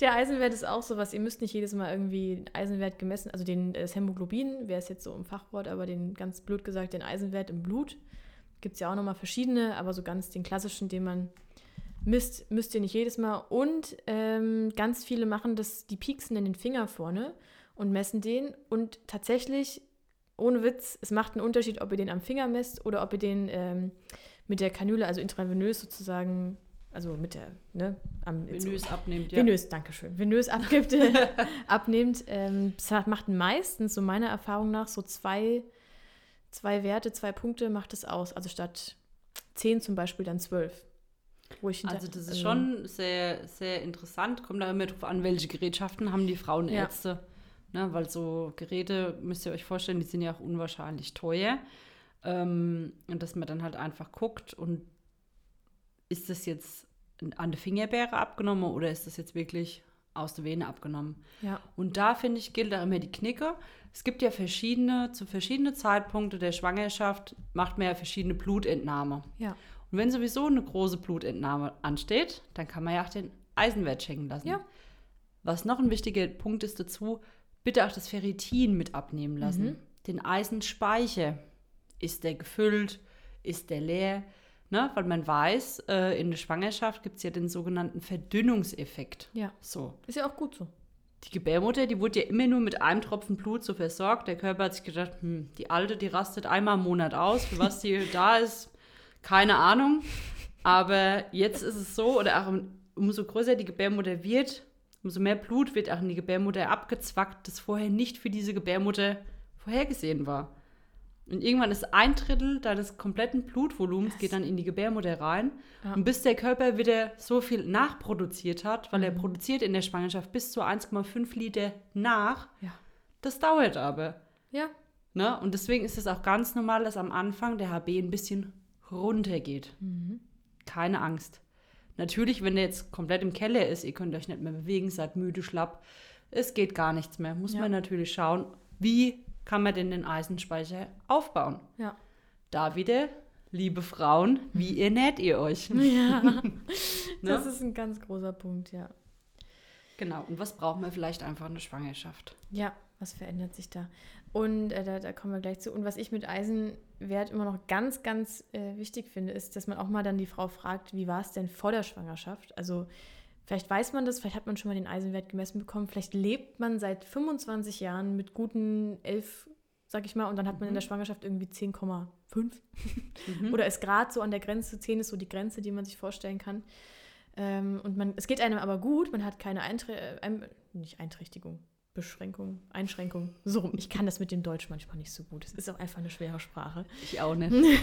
der Eisenwert ist auch sowas. Ihr müsst nicht jedes Mal irgendwie den Eisenwert gemessen, also den, das Hämoglobin, wäre es jetzt so im Fachwort, aber den ganz blöd gesagt, den Eisenwert im Blut. Gibt es ja auch nochmal verschiedene, aber so ganz den klassischen, den man misst, müsst ihr nicht jedes Mal. Und ähm, ganz viele machen das, die pieksen in den Finger vorne und messen den. Und tatsächlich, ohne Witz, es macht einen Unterschied, ob ihr den am Finger messt oder ob ihr den ähm, mit der Kanüle, also intravenös sozusagen, also mit der, ne, am Venös abnimmt, ja. Venös, danke schön. Venös abgibt, [laughs] [laughs] abnimmt. Ähm, das macht meistens, so meiner Erfahrung nach, so zwei, zwei Werte, zwei Punkte macht es aus. Also statt zehn zum Beispiel dann zwölf. Hinter- Also das ist schon sehr, sehr interessant. Kommt da immer drauf an, welche Gerätschaften haben die Frauenärzte. Ne, weil so Geräte, müsst ihr euch vorstellen, die sind ja auch unwahrscheinlich teuer. Ähm, und dass man dann halt einfach guckt und ist das jetzt an der Fingerbeere abgenommen oder ist das jetzt wirklich aus der Vene abgenommen? Ja, Und da finde ich, gilt auch immer die Knicke. Es gibt ja verschiedene, zu verschiedenen Zeitpunkten der Schwangerschaft macht man ja verschiedene Blutentnahme. ja, Und wenn sowieso eine große Blutentnahme ansteht, dann kann man ja auch den Eisenwert checken lassen. Ja. Was noch ein wichtiger Punkt ist dazu, bitte auch das Ferritin mit abnehmen lassen. Mhm. Den Eisenspeicher. Ist der gefüllt? Ist der leer? Ne? Weil man weiß, äh, in der Schwangerschaft gibt es ja den sogenannten Verdünnungseffekt. ja. So. Ist ja auch gut so. Die Gebärmutter, die wurde ja immer nur mit einem Tropfen Blut so versorgt. Der Körper hat sich gedacht, hm, die Alte, die rastet einmal im Monat aus. Für was die da ist, keine Ahnung. Aber jetzt ist es so, oder auch um- umso größer die Gebärmutter wird, umso mehr Blut wird auch in die Gebärmutter abgezwackt, das vorher nicht für diese Gebärmutter vorhergesehen war. Und irgendwann ist ein Drittel deines kompletten Blutvolumens geht dann in die Gebärmutter rein. Ja. Und bis der Körper wieder so viel nachproduziert hat, weil er Mhm. produziert in der Schwangerschaft bis zu 1,5 Liter nach, Ja. das dauert aber. Ja, Ne? Und deswegen ist es auch ganz normal, dass am Anfang der HB ein bisschen runtergeht. Mhm. Keine Angst. Natürlich, wenn der jetzt komplett im Keller ist, ihr könnt euch nicht mehr bewegen, seid müde, schlapp, es geht gar nichts mehr. Muss Ja. man natürlich schauen, wie kann man denn den Eisenspeicher aufbauen. ja. Da wieder, liebe Frauen, wie [laughs] ernährt ihr euch? Ja, [laughs] Ne? das ist ein ganz großer Punkt, ja. Genau. Und was braucht man vielleicht einfach in der Schwangerschaft? Ja, was verändert sich da? Und äh, da, da kommen wir gleich zu. Und was ich mit Eisenwert immer noch ganz, ganz äh, wichtig finde, ist, dass man auch mal dann die Frau fragt, wie war es denn vor der Schwangerschaft? Also vielleicht weiß man das, vielleicht hat man schon mal den Eisenwert gemessen bekommen, vielleicht lebt man seit 25 Jahren mit guten 11, sag ich mal, und dann hat man in der Schwangerschaft irgendwie 10,5 Mhm. oder ist gerade so an der Grenze, 10 ist so die Grenze, die man sich vorstellen kann. Ähm, und man, es geht einem aber gut, man hat keine Einträ äh, nicht Einträchtigung, Beschränkung, Einschränkung. So rum. Ich kann das mit dem Deutsch manchmal nicht so gut. Es ist auch einfach eine schwere Sprache. Ich auch nicht. [laughs]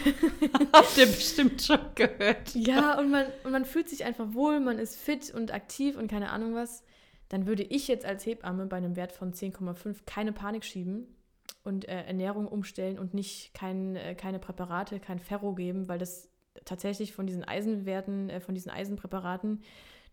Habt ihr bestimmt schon gehört. Ja, und man, und man fühlt sich einfach wohl, man ist fit und aktiv und keine Ahnung was. Dann würde ich jetzt als Hebamme bei einem Wert von 10,5 keine Panik schieben und äh, Ernährung umstellen und nicht kein, äh, keine Präparate, kein Ferro geben, weil das tatsächlich von diesen Eisenwerten, äh, von diesen Eisenpräparaten,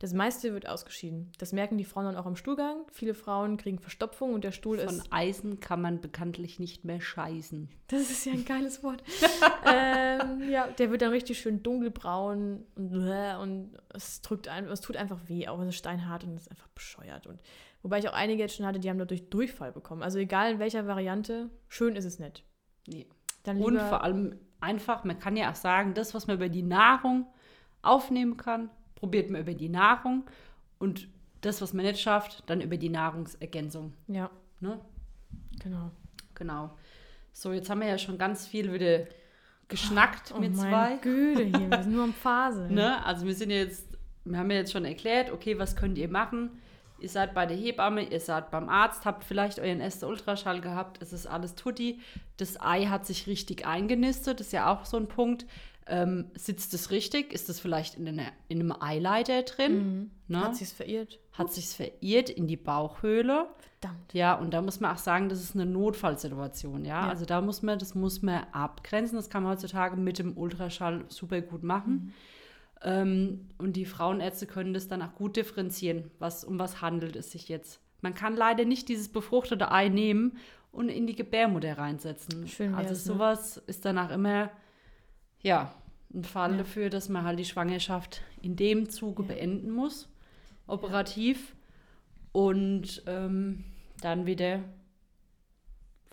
das meiste wird ausgeschieden. Das merken die Frauen dann auch am Stuhlgang. Viele Frauen kriegen Verstopfung und der Stuhl Von ist Eisen kann man bekanntlich nicht mehr scheißen. Das ist ja ein geiles Wort. [laughs] ähm, ja, der wird dann richtig schön dunkelbraun und, und es drückt ein, es tut einfach weh, auch es ist steinhart und es ist einfach bescheuert. Und wobei ich auch einige jetzt schon hatte, die haben dadurch Durchfall bekommen. Also egal in welcher Variante, schön ist es nicht. Nee. Und vor allem einfach, man kann ja auch sagen, das, was man über die Nahrung aufnehmen kann, probiert man über die Nahrung. Und das, was man nicht schafft, dann über die Nahrungsergänzung. ja, Ne? genau. Genau. So, jetzt haben wir ja schon ganz viel wieder geschnackt Oh mit zwei. Güte hier, wir [laughs] sind nur am Phase. Ne? Also wir sind jetzt, wir haben ja jetzt schon erklärt, okay, was könnt ihr machen? Ihr seid bei der Hebamme, ihr seid beim Arzt, habt vielleicht euren ersten Ultraschall gehabt, es ist alles tutti. Das Ei hat sich richtig eingenistet, das ist ja auch so ein Punkt. Ähm, sitzt es richtig? Ist es vielleicht in, einer, in einem Eileiter drin? Mhm. Ne? Hat sich's verirrt? Hat sich's verirrt in die Bauchhöhle? Verdammt. Ja, und da muss man auch sagen, das ist eine Notfallsituation, ja? Ja. Also da muss man, das muss man abgrenzen. Das kann man heutzutage mit dem Ultraschall super gut machen. Ähm, und die Frauenärzte können das dann auch gut differenzieren, was, um was handelt es sich jetzt. Man kann leider nicht dieses befruchtete Ei nehmen und in die Gebärmutter reinsetzen. Schön also ne? sowas ist danach immer, ja, ein Fall Ja. dafür, dass man halt die Schwangerschaft in dem Zuge Ja. beenden muss, operativ, und ähm, dann wieder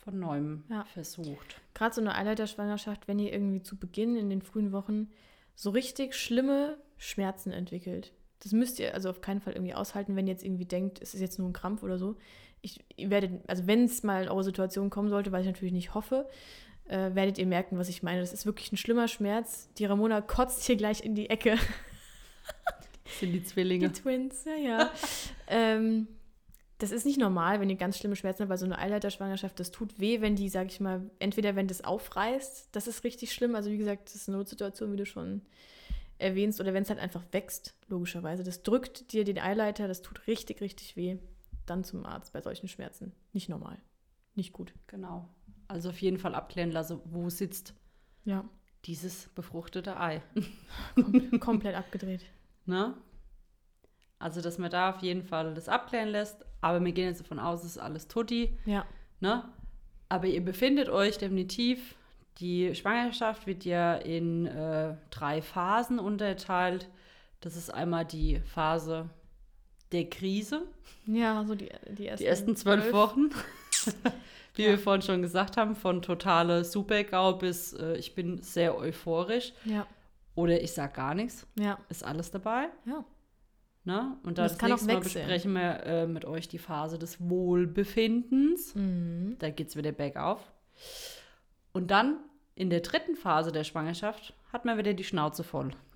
von neuem versucht. Gerade so eine Eileiterschwangerschaft, wenn ihr irgendwie zu Beginn in den frühen Wochen so richtig schlimme Schmerzen entwickelt. Das müsst ihr also auf keinen Fall irgendwie aushalten, wenn ihr jetzt irgendwie denkt, es ist jetzt nur ein Krampf oder so. Ich ihr werdet, also wenn es mal in eure Situation kommen sollte, was ich natürlich nicht hoffe, äh, werdet ihr merken, was ich meine. Das ist wirklich ein schlimmer Schmerz. Die Ramona kotzt hier gleich in die Ecke. Das sind die Die Zwillinge. Twins, ja, ja. [laughs] ähm, das ist nicht normal, wenn ihr ganz schlimme Schmerzen habt, weil so eine Eileiterschwangerschaft, das tut weh, wenn die, sag ich mal, entweder wenn das aufreißt, das ist richtig schlimm. Also wie gesagt, das ist eine Notsituation, wie du schon erwähnst, oder wenn es halt einfach wächst, logischerweise. Das drückt dir den Eileiter, das tut richtig, richtig weh. Dann zum Arzt bei solchen Schmerzen. Nicht normal. Nicht gut. Genau. Also auf jeden Fall abklären lassen, wo sitzt Ja, dieses befruchtete Ei. kom [laughs] komplett abgedreht. Ne? Also, dass man da auf jeden Fall das abklären lässt. Aber wir gehen jetzt davon aus, es ist alles tutti. Ja, Ne? Aber ihr befindet euch definitiv. Die Schwangerschaft wird ja in äh, drei Phasen unterteilt. Das ist einmal die Phase der Krise, ja, so die, die ersten, die ersten zwölf Wochen. [laughs] Wie Ja. wir vorhin schon gesagt haben, von totale Supergau bis äh, ich bin sehr euphorisch. Ja, Oder ich sag gar nichts. ja, Ist alles dabei. ja. Ne? Und dann das das kann auch nächste Mal wechseln. besprechen wir äh, mit euch die Phase des Wohlbefindens. Mhm. Da geht es wieder bergauf. Und dann in der dritten Phase der Schwangerschaft hat man wieder die Schnauze voll. [laughs]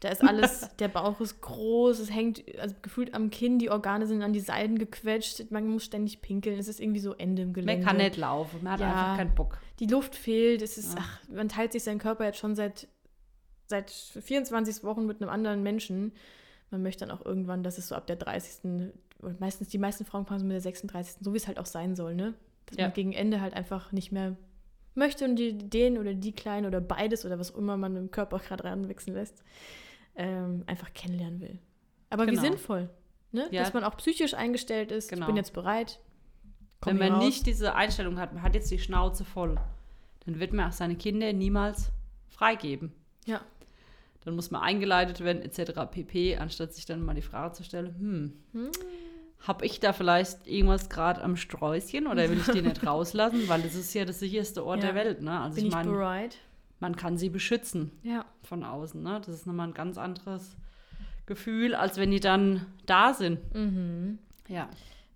Da ist alles, [laughs] der Bauch ist groß, es hängt also gefühlt am Kinn, die Organe sind an die Seiten gequetscht, man muss ständig pinkeln, es ist irgendwie so Ende im Gelände. Man kann nicht laufen, man hat Ja. einfach keinen Bock. Die Luft fehlt, es ist, Ja. ach, man teilt sich seinen Körper jetzt schon seit, seit 24 Wochen mit einem anderen Menschen. Man möchte dann auch irgendwann, dass es so ab der 30. und meistens, die meisten Frauen kommen so mit der 36. so wie es halt auch sein soll, ne? Dass Ja. man gegen Ende halt einfach nicht mehr möchte und die, den oder die Kleinen oder beides oder was immer man im Körper gerade ranwachsen lässt, ähm, einfach kennenlernen will. Aber Genau. wie sinnvoll, ne? Ja. Dass man auch psychisch eingestellt ist, Genau. ich bin jetzt bereit. Wenn man raus. nicht diese Einstellung hat, man hat jetzt die Schnauze voll, dann wird man auch seine Kinder niemals freigeben. Ja. Dann muss man eingeleitet werden, etc. pp., anstatt sich dann mal die Frage zu stellen, hm, Hm. habe ich da vielleicht irgendwas gerade am Sträußchen oder will ich den nicht [laughs] rauslassen? Weil das ist ja das sicherste Ort Ja. der Welt, ne? Also bin ich ich meine, bereit? Man kann sie beschützen Ja. von außen, ne? Das ist nochmal ein ganz anderes Gefühl, als wenn die dann da sind. Mhm. Ja.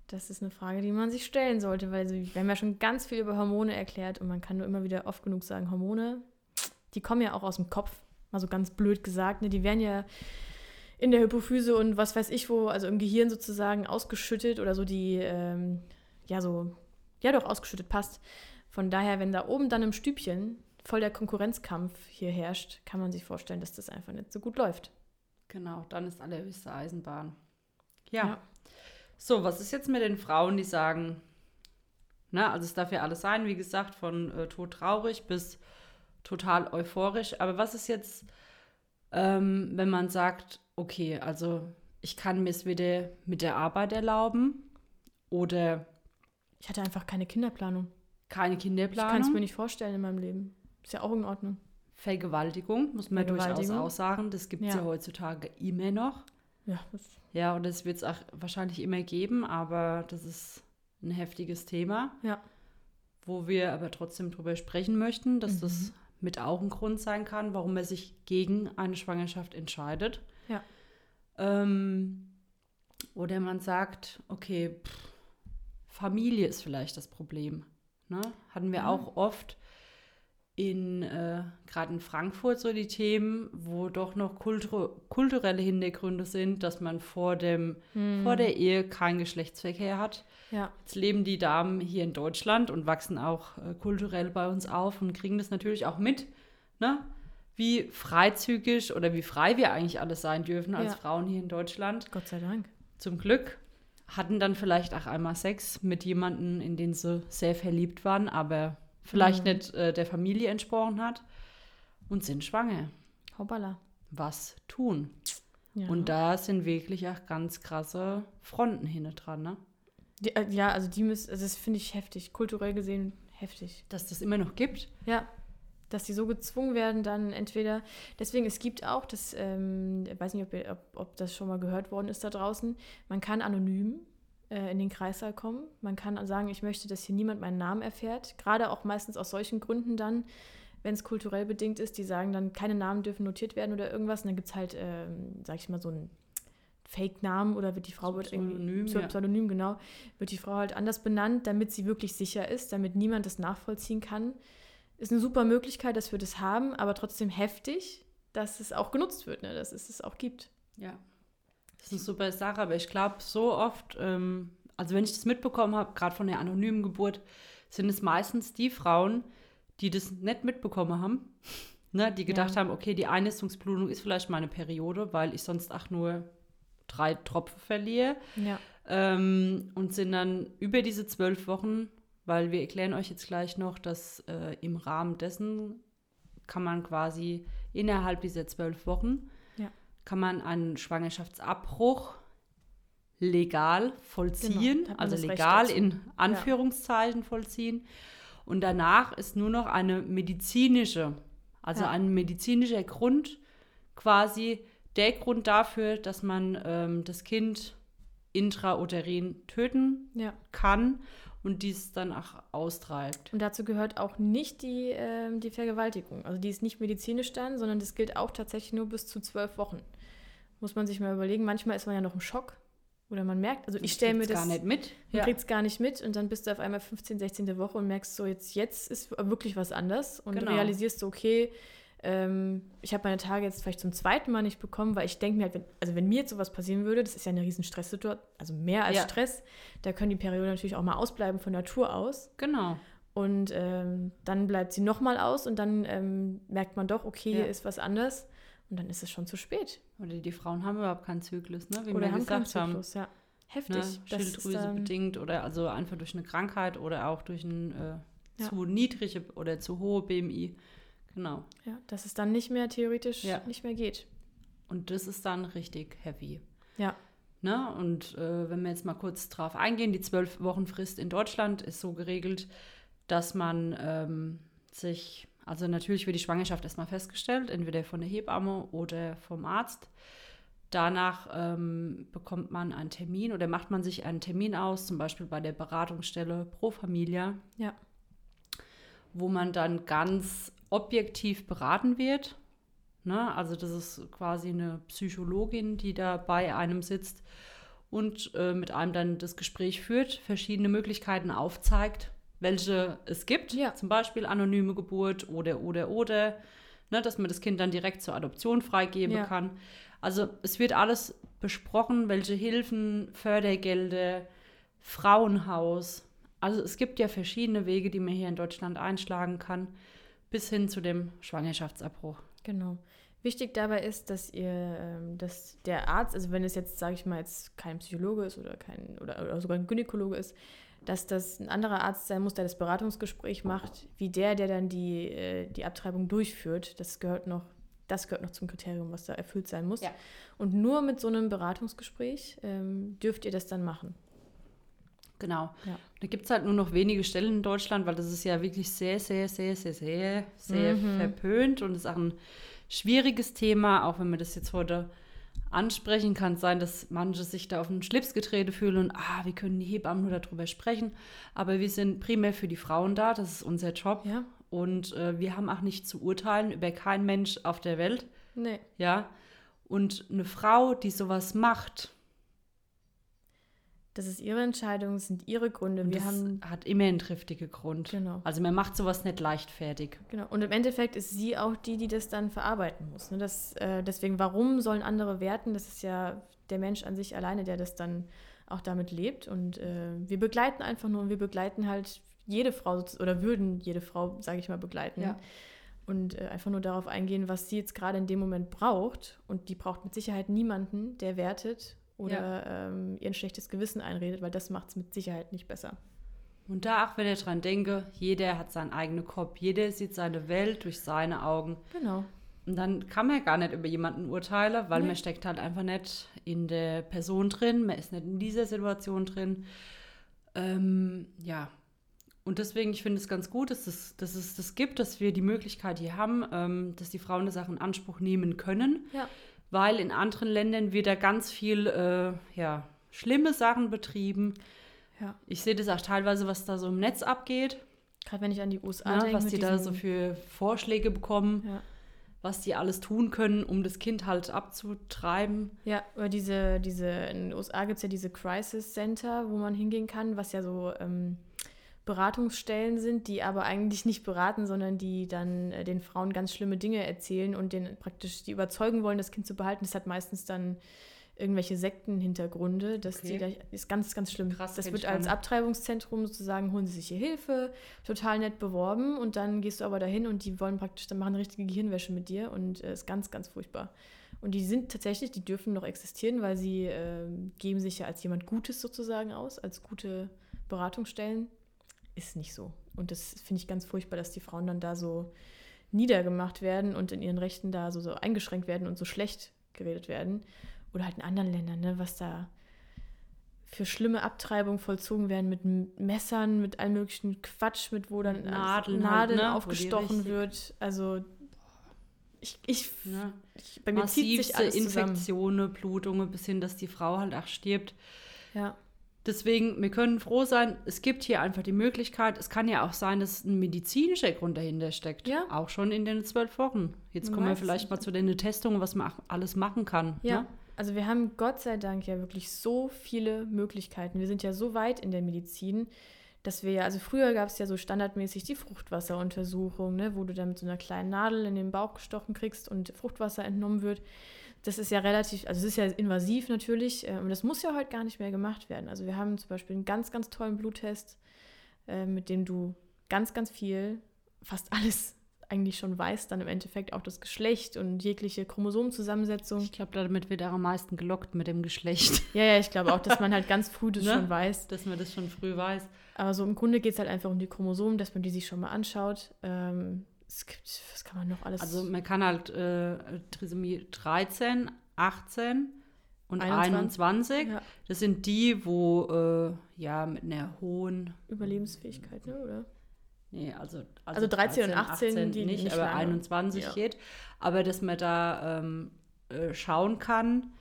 Das ist eine Frage, die man sich stellen sollte, weil wir haben ja schon ganz viel über Hormone erklärt und man kann nur immer wieder oft genug sagen, Hormone, die kommen ja auch aus dem Kopf, mal so ganz blöd gesagt, ne? die werden ja in der Hypophyse und was weiß ich wo, also im Gehirn sozusagen ausgeschüttet oder so die, ähm, ja so, ja doch ausgeschüttet passt. Von daher, wenn da oben dann im Stübchen voll der Konkurrenzkampf hier herrscht, kann man sich vorstellen, dass das einfach nicht so gut läuft. Genau, dann ist allerhöchste Eisenbahn. Ja. Ja. So, was ist jetzt mit den Frauen, die sagen, na, also es darf ja alles sein, wie gesagt, von äh, todtraurig bis total euphorisch. Aber was ist jetzt, ähm, wenn man sagt, okay, also ich kann mir es wieder mit der Arbeit erlauben oder Ich hatte einfach keine Kinderplanung. keine Ich kann es Kinderplanung? mir nicht vorstellen in meinem Leben. Ist ja auch in Ordnung. Vergewaltigung, muss man durchaus Vergewaltigung. auch sagen. Das gibt es ja. Ja. heutzutage immer noch. Ja, das, Ja, und das wird es auch wahrscheinlich immer geben, aber das ist ein heftiges Thema. Ja. Wo wir aber trotzdem drüber sprechen möchten, dass Mhm. das mit auch ein Grund sein kann, warum er sich gegen eine Schwangerschaft entscheidet. Ja. Ähm, oder man sagt, okay, pff, Familie ist vielleicht das Problem. Ne? Hatten wir Ja. auch oft in, äh, gerade in Frankfurt so die Themen, wo doch noch kultur kulturelle Hintergründe sind, dass man vor, dem, vor der Ehe keinen Geschlechtsverkehr hat. Hm. Ja, Jetzt leben die Damen hier in Deutschland und wachsen auch äh, kulturell bei uns auf und kriegen das natürlich auch mit, ne? wie freizügig oder wie frei wir eigentlich alles sein dürfen als Ja. Frauen hier in Deutschland. Gott sei Dank. Zum Glück hatten dann vielleicht auch einmal Sex mit jemandem, in den sie sehr verliebt waren, aber vielleicht Mhm. nicht äh, der Familie entsprochen hat und sind schwanger. Hoppala. Was tun? Ja. Und da sind wirklich auch ganz krasse Fronten hinten dran. Ne? Die, äh, ja, also die müssen, also das finde ich heftig, kulturell gesehen heftig. Dass das immer noch gibt. Ja, dass die so gezwungen werden, dann entweder, deswegen, es gibt auch, das, ähm, ich weiß nicht, ob, ihr- ob, ob das schon mal gehört worden ist da draußen, man kann anonym äh, in den Kreissaal kommen, man kann sagen, ich möchte, dass hier niemand meinen Namen erfährt, gerade auch meistens aus solchen Gründen dann, wenn es kulturell bedingt ist, die sagen dann, keine Namen dürfen notiert werden oder irgendwas, und dann gibt es halt, ähm, sag ich mal, so einen Fake-Namen oder wird die Frau wird irgendwie Pseudonym, Pseu- ja. Pseudonym, genau, wird die Frau halt anders benannt, damit sie wirklich sicher ist, damit niemand das nachvollziehen kann. Ist eine super Möglichkeit, dass wir das haben, aber trotzdem heftig, dass es auch genutzt wird, ne? dass es es auch gibt. Ja. Das ist eine super Sache, aber ich glaube, so oft, ähm, also wenn ich das mitbekommen habe, gerade von der anonymen Geburt, sind es meistens die Frauen, die das nicht mitbekommen haben, ne, die gedacht Ja. haben, okay, die Einnistungsblutung ist vielleicht meine Periode, weil ich sonst auch nur drei Tropfen verliere. Ja. Ähm, und sind dann über diese zwölf Wochen, weil wir erklären euch jetzt gleich noch, dass äh, im Rahmen dessen kann man quasi innerhalb dieser zwölf Wochen. Kann man einen Schwangerschaftsabbruch legal vollziehen, Genau, also legal in Anführungszeichen vollziehen. Und danach ist nur noch eine medizinische, also Ja. ein medizinischer Grund quasi der Grund dafür, dass man ähm, das Kind intrauterin töten ja. kann und dies dann auch austreibt. Und dazu gehört auch nicht die, ähm, die Vergewaltigung. Also die ist nicht medizinisch dann, sondern das gilt auch tatsächlich nur bis zu zwölf Wochen. Muss man sich mal überlegen. Manchmal ist man ja noch im Schock oder man merkt, also ich stelle mir das gar nicht mit. Du Ja. kriegst gar nicht mit und dann bist du auf einmal 15, 16. Woche und merkst so, jetzt, jetzt ist wirklich was anders und Genau. realisierst so, okay, ähm, ich habe meine Tage jetzt vielleicht zum zweiten Mal nicht bekommen, weil ich denke mir halt, wenn, also wenn mir jetzt sowas passieren würde, das ist ja eine riesen Stresssituation, also mehr als Ja. Stress, da können die Perioden natürlich auch mal ausbleiben von Natur aus Genau. und ähm, dann bleibt sie nochmal aus und dann ähm, merkt man doch, okay, hier Ja. ist was anders und dann ist es schon zu spät. Oder die Frauen haben überhaupt keinen Zyklus, ne? wie Oder wir haben keinen gesagt haben. Zyklus, ja. Heftig. Ne? Das ist Schilddrüse dann- bedingt oder also einfach durch eine Krankheit oder auch durch ein äh, Ja. zu niedrige oder zu hohe BMI. Genau. Ja, dass es dann nicht mehr theoretisch Ja. nicht mehr geht. Und das ist dann richtig heavy. Ja. Ne? Und äh, wenn wir jetzt mal kurz drauf eingehen, die zwölf Wochen Frist in Deutschland ist so geregelt, dass man ähm, sich, also natürlich wird die Schwangerschaft erstmal festgestellt, entweder von der Hebamme oder vom Arzt. Danach ähm, bekommt man einen Termin oder macht man sich einen Termin aus, zum Beispiel bei der Beratungsstelle Pro Familia, Ja. wo man dann ganz objektiv beraten wird. Ne? Also das ist quasi eine Psychologin, die da bei einem sitzt und äh, mit einem dann das Gespräch führt, verschiedene Möglichkeiten aufzeigt, welche es gibt. Ja. Zum Beispiel anonyme Geburt oder, oder, oder. Ne? Dass man das Kind dann direkt zur Adoption freigeben Ja. kann. Also es wird alles besprochen, welche Hilfen, Fördergelder, Frauenhaus. Also es gibt ja verschiedene Wege, die man hier in Deutschland einschlagen kann, bis hin zu dem Schwangerschaftsabbruch. Genau. Wichtig dabei ist, dass ihr, ähm, dass der Arzt, also wenn es jetzt, sage ich mal, jetzt kein Psychologe ist oder kein oder, oder sogar ein Gynäkologe ist, dass das ein anderer Arzt sein muss, der das Beratungsgespräch macht, wie der, der dann die, äh, die Abtreibung durchführt. Das gehört noch, das gehört noch zum Kriterium, was da erfüllt sein muss. Ja. Und nur mit so einem Beratungsgespräch ähm, dürft ihr das dann machen. Genau. Ja. Da gibt es halt nur noch wenige Stellen in Deutschland, weil das ist ja wirklich sehr, sehr, sehr, sehr, sehr, sehr Mhm. verpönt und ist auch ein schwieriges Thema, auch wenn wir das jetzt heute ansprechen kann, es sein, dass manche sich da auf den Schlips getreten fühlen und ah, wir können die Hebammen nur darüber sprechen. Aber wir sind primär für die Frauen da, das ist unser Job. Ja? Und äh, wir haben auch nicht zu urteilen über keinen Mensch auf der Welt. Nee. Ja. Und eine Frau, die sowas macht, Das ist ihre Entscheidung, es sind ihre Gründe. und Wir das haben. hat immer einen triftigen Grund. Genau. Also man macht sowas nicht leichtfertig. Genau. Und im Endeffekt ist sie auch die, die das dann verarbeiten muss. Ne? Das, äh, deswegen, warum sollen andere werten? Das ist ja der Mensch an sich alleine, der das dann auch damit lebt. Und äh, wir begleiten einfach nur und wir begleiten halt jede Frau oder würden jede Frau, sage ich mal, begleiten. Ja. Und äh, einfach nur darauf eingehen, was sie jetzt gerade in dem Moment braucht. Und die braucht mit Sicherheit niemanden, der wertet oder ähm, ihr ein schlechtes Gewissen einredet, weil das macht es mit Sicherheit nicht besser. Und da auch wieder dran denke, jeder hat seinen eigenen Kopf, jeder sieht seine Welt durch seine Augen. Genau. Und dann kann man gar nicht über jemanden urteilen, weil Nee. man steckt halt einfach nicht in der Person drin, man ist nicht in dieser Situation drin. Ähm, ja. Und deswegen, ich finde es ganz gut, dass es, dass es das gibt, dass wir die Möglichkeit hier haben, ähm, dass die Frauen das auch in Anspruch nehmen können. Ja. Weil in anderen Ländern wird da ganz viel, äh, ja, schlimme Sachen betrieben. Ja. Ich sehe das auch teilweise, was da so im Netz abgeht, Gerade wenn ich an die USA ja, denke. was die da so für Vorschläge bekommen, Ja. was die alles tun können, um das Kind halt abzutreiben. Ja, oder diese, diese, in den USA gibt es ja diese Crisis Center, wo man hingehen kann, was ja so ähm, Beratungsstellen sind, die aber eigentlich nicht beraten, sondern die dann äh, den Frauen ganz schlimme Dinge erzählen und den praktisch die überzeugen wollen, das Kind zu behalten. Das hat meistens dann irgendwelche Sektenhintergründe. Das Okay. die da, ist ganz, ganz schlimm. Krass, das wird als. Abtreibungszentrum sozusagen, holen sie sich hier Hilfe, total nett beworben und dann gehst du aber dahin und die wollen praktisch, dann machen richtige Gehirnwäsche mit dir und äh, ist ganz, ganz furchtbar. Und die sind tatsächlich, die dürfen noch existieren, weil sie ähm, geben sich ja als jemand Gutes sozusagen aus, als gute Beratungsstellen. Ist nicht so. Und das finde ich ganz furchtbar, dass die Frauen dann da so niedergemacht werden und in ihren Rechten da so, so eingeschränkt werden und so schlecht geredet werden. Oder halt in anderen Ländern, ne, was da für schlimme Abtreibungen vollzogen werden mit Messern, mit allem möglichen Quatsch, mit wo dann Nadeln Nadeln halt, ne, aufgestochen wird. Also ich, ich, Ne? ich bei mir zieht sich Massivste alles. Infektionen, Blutungen, bis hin, dass die Frau halt auch stirbt. Ja. Deswegen, wir können froh sein, es gibt hier einfach die Möglichkeit, es kann ja auch sein, dass ein medizinischer Grund dahinter steckt. Ja. Auch schon in den zwölf Wochen. Jetzt Man kommen wir vielleicht mal zu den Testungen, was man alles machen kann. Ja, Ne? also wir haben Gott sei Dank ja wirklich so viele Möglichkeiten. Wir sind ja so weit in der Medizin, dass wir ja, also früher gab es ja so standardmäßig die Fruchtwasseruntersuchung, ne, wo du dann mit so einer kleinen Nadel in den Bauch gestochen kriegst und Fruchtwasser entnommen wird. Das ist ja relativ, also es ist ja invasiv natürlich äh, und das muss ja heute gar nicht mehr gemacht werden. Also wir haben zum Beispiel einen ganz, ganz tollen Bluttest, äh, mit dem du ganz, ganz viel, fast alles eigentlich schon weißt, dann im Endeffekt auch das Geschlecht und jegliche Chromosomenzusammensetzung. Ich glaube, damit wird am meisten gelockt mit dem Geschlecht, Ja, ja, ich glaube auch, dass man halt ganz früh [laughs] das Ne? schon weiß. dass man das schon früh weiß. Aber so im Grunde geht es halt einfach um die Chromosomen, dass man die sich schon mal anschaut. Ähm, es gibt, was kann man noch alles? Also man kann halt äh, Trisomie 13, 18 und 21. 21. ja, Das sind die, wo äh, ja mit einer hohen Überlebensfähigkeit, ne? oder? Nee, also, Also 13 und 18, die nicht, nicht aber lange. 21 Ja. geht. Aber dass man da ähm, äh, schauen kann,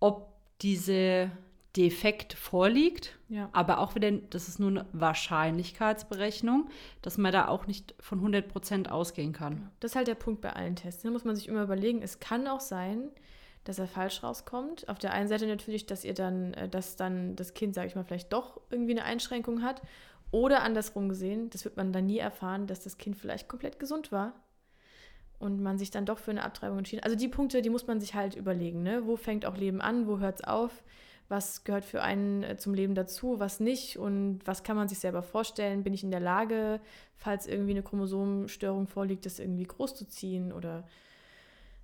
ob diese Defekt vorliegt, Ja. aber auch wieder, das ist nur eine Wahrscheinlichkeitsberechnung, dass man da auch nicht von 100% ausgehen kann. Das ist halt der Punkt bei allen Tests. Da muss man sich immer überlegen, es kann auch sein, dass er falsch rauskommt. Auf der einen Seite natürlich, dass ihr dann, äh, dass dann das Kind, sage ich mal, vielleicht doch irgendwie eine Einschränkung hat. Oder andersrum gesehen, das wird man dann nie erfahren, dass das Kind vielleicht komplett gesund war und man sich dann doch für eine Abtreibung entschieden. Also die Punkte, die muss man sich halt überlegen. Ne? Wo fängt auch Leben an? Wo hört es auf? Was gehört für einen äh, zum Leben dazu? Was nicht? Und was kann man sich selber vorstellen? Bin ich in der Lage, falls irgendwie eine Chromosomenstörung vorliegt, das irgendwie großzuziehen? Oder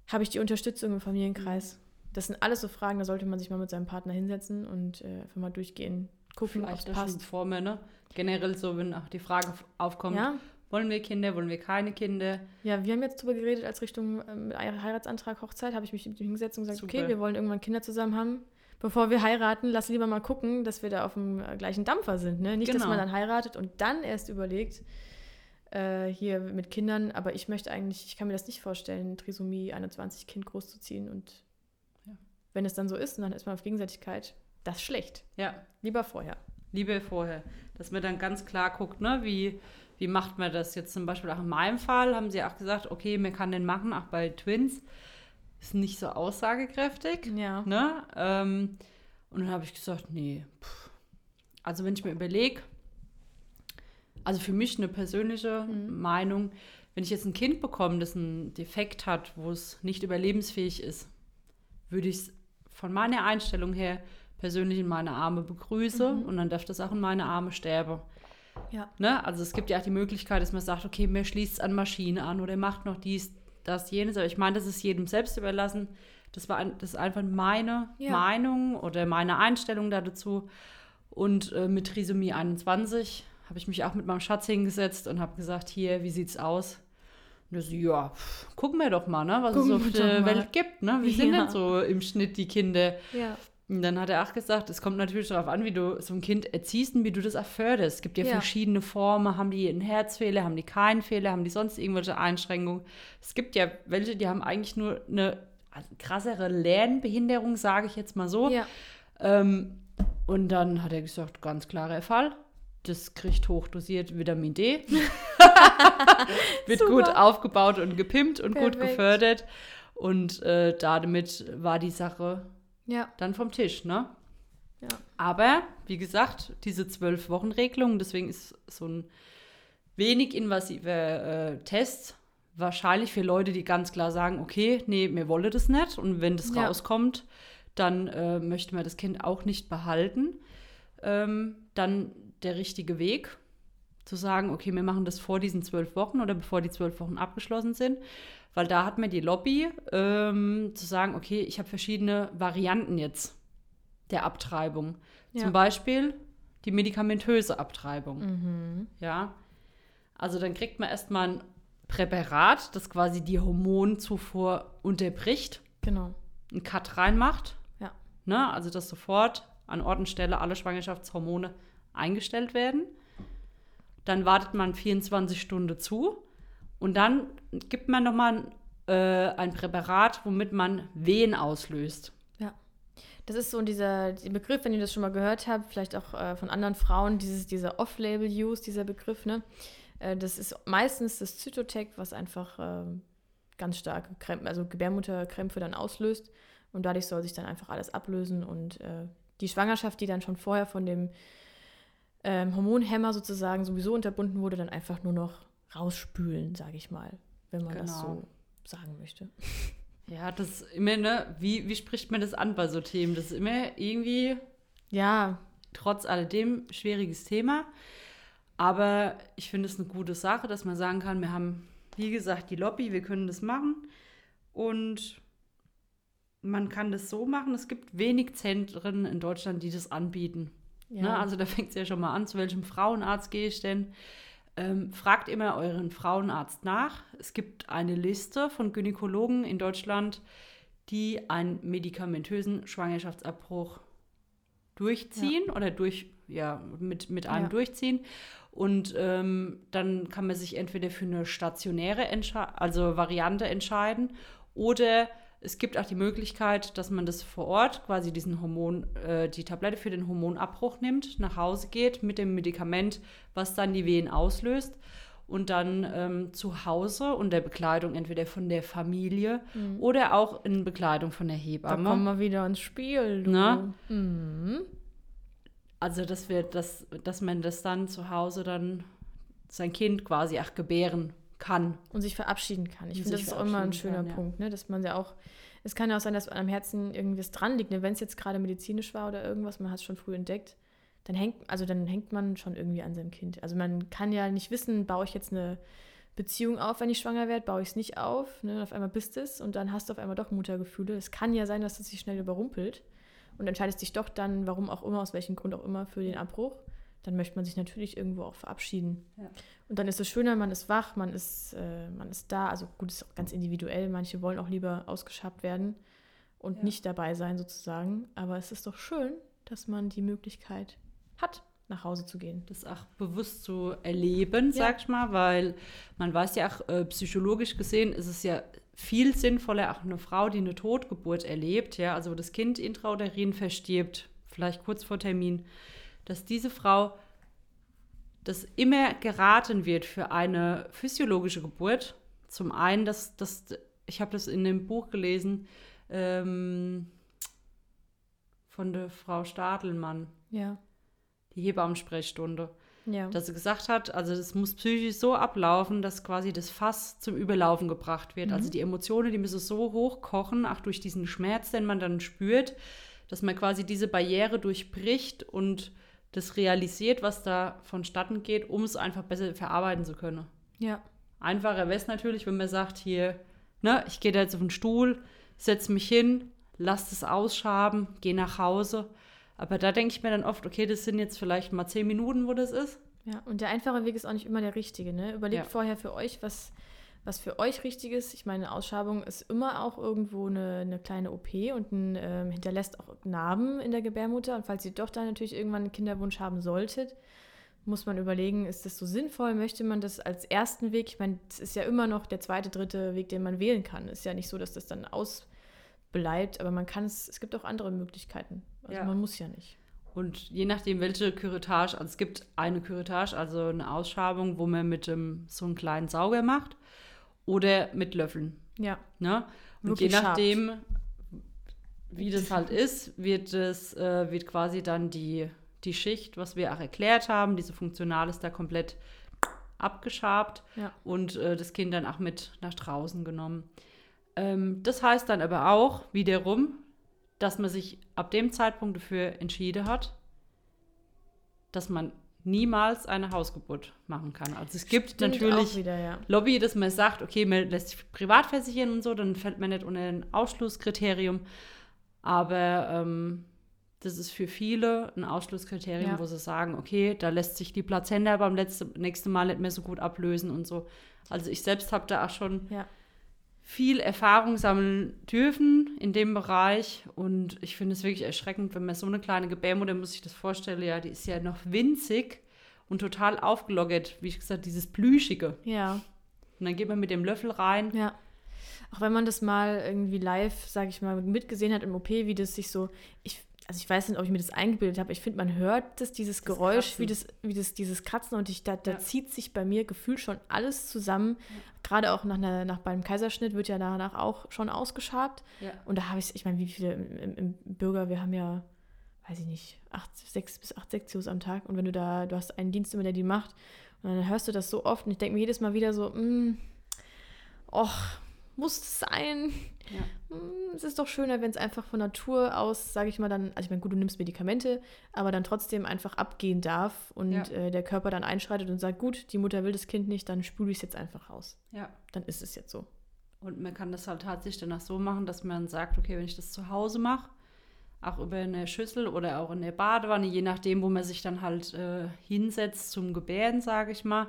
habe ich die Unterstützung im Familienkreis? Das sind alles so Fragen, da sollte man sich mal mit seinem Partner hinsetzen und äh, einfach mal durchgehen, gucken, ob es passt. vor mir, ne? Generell so, wenn auch die Frage aufkommt, Ja, wollen wir Kinder, wollen wir keine Kinder? Ja, wir haben jetzt drüber geredet, als Richtung ähm, Heiratsantrag, Hochzeit, habe ich mich mit ihm hingesetzt und gesagt, Super. okay, wir wollen irgendwann Kinder zusammen haben. Bevor wir heiraten, lass lieber mal gucken, dass wir da auf dem äh, gleichen Dampfer sind. Ne? Nicht, dass Genau. man dann heiratet und dann erst überlegt, äh, hier mit Kindern, aber ich möchte eigentlich, ich kann mir das nicht vorstellen, Trisomie 21 Kind großzuziehen und Ja. wenn es dann so ist und dann ist man auf Gegenseitigkeit, das ist schlecht. Ja, Lieber vorher. Liebe vorher. Dass man dann ganz klar guckt, ne, wie, wie macht man das jetzt zum Beispiel auch in meinem Fall, haben sie auch gesagt, okay, man kann den machen, auch bei Twins. Ist nicht so aussagekräftig. Ja. Ne? Ähm, und dann habe ich gesagt, nee. Pff. Also wenn ich mir überlege, also für mich eine persönliche Mhm. Meinung, wenn ich jetzt ein Kind bekomme, das einen Defekt hat, wo es nicht überlebensfähig ist, würde ich es von meiner Einstellung her persönlich in meine Arme begrüße Mhm. und dann darf das auch in meine Arme sterben. Ja. Ne? Also es gibt ja auch die Möglichkeit, dass man sagt, okay, mir schließt es an Maschine an oder macht noch dies, das, jenes. Aber ich meine, das ist jedem selbst überlassen. Das, war ein, das ist einfach meine Ja. Meinung oder meine Einstellung da dazu. Und äh, mit Trisomie 21 habe ich mich auch mit meinem Schatz hingesetzt und habe gesagt, hier, wie sieht's aus? Und er so, ja, pff, gucken wir doch mal, ne, was Gucken es auf der. Welt gibt. Ne? Wie sind Ja. denn so im Schnitt die Kinder? Ja. Und dann hat er auch gesagt, es kommt natürlich darauf an, wie du so ein Kind erziehst und wie du das auch förderst. Es gibt ja, Ja. verschiedene Formen. Haben die einen Herzfehler, haben die keinen Fehler, haben die sonst irgendwelche Einschränkungen? Es gibt ja welche, die haben eigentlich nur eine krassere Lernbehinderung, sage ich jetzt mal so. Ja. Ähm, und dann hat er gesagt, ganz klarer Fall. Das kriegt hochdosiert Vitamin D. [laughs] Wird Super. gut aufgebaut und gepimpt und gut Perfekt. gefördert. Und äh, damit war die Sache Ja. dann vom Tisch, ne? Ja. Aber, wie gesagt, diese zwölf Wochen Regelung, deswegen ist so ein wenig invasiver äh, Test wahrscheinlich für Leute, die ganz klar sagen, okay, nee, mir wolle das nicht. Und wenn das Ja. rauskommt, dann äh, möchten wir das Kind auch nicht behalten. Ähm, dann der richtige Weg, zu sagen, okay, wir machen das vor diesen zwölf Wochen oder bevor die zwölf Wochen abgeschlossen sind. Weil da hat man die Lobby, ähm, zu sagen, okay, ich habe verschiedene Varianten jetzt der Abtreibung. Ja. Zum Beispiel die medikamentöse Abtreibung. Mhm. Ja. Also dann kriegt man erstmal ein Präparat, das quasi die Hormonzufuhr unterbricht, Genau. einen Cut reinmacht. Ja. Ne? Also dass sofort an Ort und Stelle alle Schwangerschaftshormone eingestellt werden. Dann wartet man 24 Stunden zu und dann gibt man nochmal äh, ein Präparat, womit man Wehen auslöst. Das ist so dieser die Begriff, wenn ihr das schon mal gehört habt, vielleicht auch äh, von anderen Frauen, dieses, dieser Off-Label-Use, dieser Begriff, ne? Äh, das ist meistens das Zytotec, was einfach ähm, ganz starke Krämpfe, also Gebärmutterkrämpfe dann auslöst. Und dadurch soll sich dann einfach alles ablösen und äh, die Schwangerschaft, die dann schon vorher von dem ähm, Hormonhemmer sozusagen sowieso unterbunden wurde, dann einfach nur noch rausspülen, sage ich mal, wenn man das Genau. so sagen möchte. Ja, das ist immer, ne, wie, wie spricht man das an bei so Themen? Das ist immer irgendwie Ja, trotz alledem schwieriges Thema. Aber ich finde es eine gute Sache, dass man sagen kann, wir haben, wie gesagt, die Lobby, wir können das machen. Und man kann das so machen. Es gibt wenig Zentren in Deutschland, die das anbieten. ja. Ne? Also da fängt es ja schon mal an, zu welchem Frauenarzt gehe ich denn? Ähm, fragt immer euren Frauenarzt nach. Es gibt eine Liste von Gynäkologen in Deutschland, die einen medikamentösen Schwangerschaftsabbruch durchziehen oder durch, ja, mit, mit einem Ja. durchziehen. Und ähm, dann kann man sich entweder für eine stationäre Entsche also Variante entscheiden oder es gibt auch die Möglichkeit, dass man das vor Ort, quasi diesen Hormon, äh, die Tablette für den Hormonabbruch nimmt, nach Hause geht mit dem Medikament, was dann die Wehen auslöst und dann ähm, zu Hause unter Begleitung entweder von der Familie oder auch in Begleitung von der Mhm. Da Hebamme. kommen wir wieder ins Spiel. Na? Mhm. Also, dass wir das, dass man das dann zu Hause dann sein Kind quasi auch gebären kann. Und sich verabschieden kann. Ich finde, das ist auch immer ein schöner kann, ja. Punkt, ne? dass man ja auch, es kann ja auch sein, dass am Herzen irgendwas dran liegt. Ne? Wenn es jetzt gerade medizinisch war oder irgendwas, man hat es schon früh entdeckt, dann hängt, also dann hängt man schon irgendwie an seinem Kind. Also man kann ja nicht wissen, baue ich jetzt eine Beziehung auf, wenn ich schwanger werde, baue ich es nicht auf, ne? auf einmal bist es und dann hast du auf einmal doch Muttergefühle. Es kann ja sein, dass es sich schnell überrumpelt und entscheidest dich doch dann, warum auch immer, aus welchem Grund auch immer, für den Abbruch. Dann möchte man sich natürlich irgendwo auch verabschieden. Ja. Und dann ist es schöner, man ist wach, man ist, äh, man ist da. Also gut, ist auch ganz individuell. Manche wollen auch lieber ausgeschabt werden und Ja. nicht dabei sein sozusagen. Aber es ist doch schön, dass man die Möglichkeit hat, nach Hause zu gehen. das auch bewusst zu erleben, Ja. sag ich mal, weil man weiß ja auch, äh, psychologisch gesehen ist es ja viel sinnvoller, auch eine Frau, die eine Totgeburt erlebt, ja, also das Kind intrauterin verstirbt, vielleicht kurz vor Termin, dass diese Frau, das immer geraten wird für eine physiologische Geburt. Zum einen, dass das, ich habe das in dem Buch gelesen, ähm, von der Frau Stadelmann, Ja. die Hebammensprechstunde Ja. dass sie gesagt hat, also das muss psychisch so ablaufen, dass quasi das Fass zum Überlaufen gebracht wird. Also die Emotionen, die müssen so hochkochen, auch durch diesen Schmerz, den man dann spürt, dass man quasi diese Barriere durchbricht und das realisiert, was da vonstatten geht, um es einfach besser verarbeiten zu können. ja. Einfacher wäre es natürlich, wenn man sagt, hier, ne, ich gehe da jetzt auf den Stuhl, setze mich hin, lass es ausschaben, gehe nach Hause. Aber da denke ich mir dann oft, okay, das sind jetzt vielleicht mal zehn Minuten, wo das ist. Ja, und der einfache Weg ist auch nicht immer der richtige. Ne? Überlegt Ja. vorher für euch, was, was für euch richtig ist. Ich meine, Ausschabung ist immer auch irgendwo eine, eine kleine OP und ein, ähm, hinterlässt auch Narben in der Gebärmutter. Und falls ihr doch dann natürlich irgendwann einen Kinderwunsch haben solltet, muss man überlegen, ist das so sinnvoll? Möchte man das als ersten Weg? Ich meine, es ist ja immer noch der zweite, dritte Weg, den man wählen kann. Ist ja nicht so, dass das dann ausbleibt, aber man kann es, es gibt auch andere Möglichkeiten. Also Ja. man muss ja nicht. Und je nachdem, welche Curettage, also es gibt eine Curettage, also eine Ausschabung, wo man mit ähm, so einem kleinen Sauger macht oder mit Löffeln. Ja. Ne? Und Wirklich je scharf. nachdem, wie das halt ist, wird es äh, wird quasi dann die, die Schicht, was wir auch erklärt haben, diese Funktional ist da komplett abgeschabt Ja. und äh, das Kind dann auch mit nach draußen genommen. Ähm, das heißt dann aber auch wiederum, dass man sich ab dem Zeitpunkt dafür entschieden hat, dass man niemals eine Hausgeburt machen kann. Also es gibt Stimmt natürlich wieder, ja. Lobby, dass man sagt, okay, man lässt sich privat versichern und so, dann fällt man nicht unter ein Ausschlusskriterium. Aber ähm, das ist für viele ein Ausschlusskriterium, Ja. wo sie sagen, okay, da lässt sich die Plazenta beim letzte, nächsten Mal nicht mehr so gut ablösen und so. Also ich selbst habe da auch schon Ja. Viel Erfahrung sammeln dürfen in dem Bereich und ich finde es wirklich erschreckend, wenn man so eine kleine Gebärmutter, muss ich das vorstellen, ja, die ist ja noch winzig und total aufgelockert, wie ich gesagt, dieses Plüschige. Ja. Und dann geht man mit dem Löffel rein. Ja. Auch wenn man das mal irgendwie live, sage ich mal, mitgesehen hat im OP, wie das sich so, ich, also ich weiß nicht, ob ich mir das eingebildet habe, ich finde, man hört das, dieses Geräusch, Kratzen. wie das, wie das, dieses Kratzen und ich, da, da Ja. zieht sich bei mir gefühlt schon alles zusammen. Gerade auch nach, einer, nach beim Kaiserschnitt wird ja danach auch schon ausgeschabt. Ja. Und da habe ich, ich meine, wie viele im, im, Bürger, wir haben ja, weiß ich nicht, acht, sechs bis acht Sektios am Tag. Und wenn du da, du hast einen Dienst immer, der die macht, und dann hörst du das so oft und ich denke mir jedes Mal wieder so, mm, och, muss es sein? Ja. Mm, Es ist doch schöner, wenn es einfach von Natur aus, sage ich mal, dann, also ich meine, gut, du nimmst Medikamente, aber dann trotzdem einfach abgehen darf und Ja. äh, der Körper dann einschreitet und sagt, gut, die Mutter will das Kind nicht, dann spule ich es jetzt einfach raus. ja. Dann ist es jetzt so. Und man kann das halt tatsächlich danach so machen, dass man sagt, okay, wenn ich das zu Hause mache, auch über eine Schüssel oder auch in der Badewanne, je nachdem, wo man sich dann halt äh, hinsetzt zum Gebären, sage ich mal,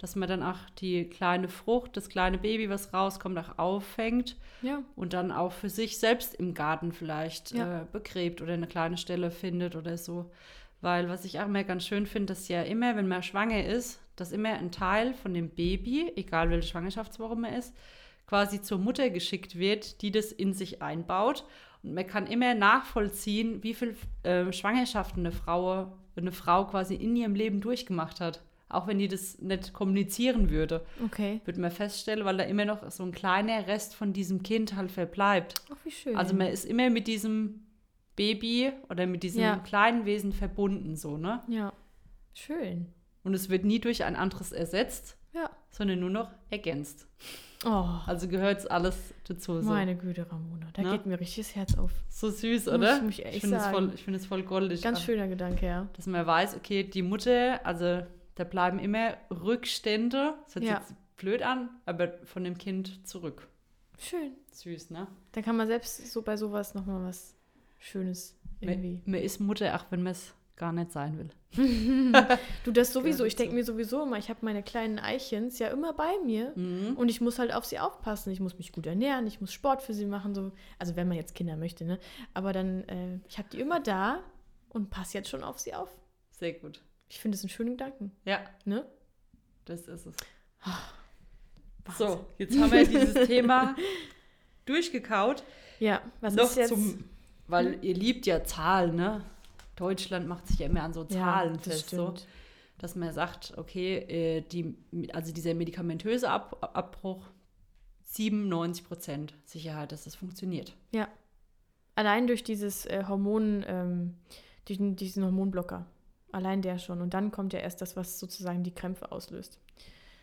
dass man dann auch die kleine Frucht, das kleine Baby, was rauskommt, auch auffängt Ja. und dann auch für sich selbst im Garten vielleicht Ja. äh, begräbt oder eine kleine Stelle findet oder so. Weil was ich auch immer ganz schön finde, dass ja immer, wenn man schwanger ist, dass immer ein Teil von dem Baby, egal welche Schwangerschaftswoche man ist, quasi zur Mutter geschickt wird, die das in sich einbaut. Und man kann immer nachvollziehen, wie viel äh, Schwangerschaften eine Frau, eine Frau quasi in ihrem Leben durchgemacht hat. Auch wenn die das nicht kommunizieren würde, Okay. würde man feststellen, weil da immer noch so ein kleiner Rest von diesem Kind halt verbleibt. Ach, wie schön. Also man ist immer mit diesem Baby oder mit diesem Ja. kleinen Wesen verbunden, so, ne? ja. Schön. Und es wird nie durch ein anderes ersetzt, Ja. sondern nur noch ergänzt. Oh, Also gehört alles dazu. So, meine Güte, Ramona. Da Ne? geht mir richtig das Herz auf. so süß, Muss oder? ich mich echt ich finde es voll, ich find voll goldig. Ganz schöner Gedanke, ja. Dass man weiß, okay, die Mutter, also da bleiben immer Rückstände, das hört sich Ja. jetzt blöd an, aber von dem Kind zurück. Schön. Süß, ne? Da kann man selbst so bei sowas nochmal was Schönes irgendwie. Man, man ist Mutter, auch wenn man es gar nicht sein will. [laughs] Du, das [laughs] sowieso. Ich denke mir sowieso immer, ich habe meine kleinen Eichens ja immer bei mir. Mhm. Und ich muss halt auf sie aufpassen. Ich muss mich gut ernähren, ich muss Sport für sie machen. So. Also wenn man jetzt Kinder möchte, ne? Aber dann, äh, ich habe die immer da und passe jetzt schon auf sie auf. Sehr gut. Ich finde es einen schönen Gedanken, Ja, ne? das ist es. Wahnsinn. So, jetzt haben wir dieses [laughs] Thema durchgekaut. Ja, was Noch ist jetzt? zum, weil ihr liebt ja Zahlen, ne? Deutschland macht sich ja immer an so Zahlen das fest, so, stimmt. dass man sagt, okay, äh, die, also dieser medikamentöse Ab Abbruch, 97 Prozent Sicherheit, dass das funktioniert. Ja. Allein durch dieses äh, Hormon, ähm, diesen, diesen Hormonblocker. Allein der schon. Und dann kommt ja erst das, was sozusagen die Krämpfe auslöst.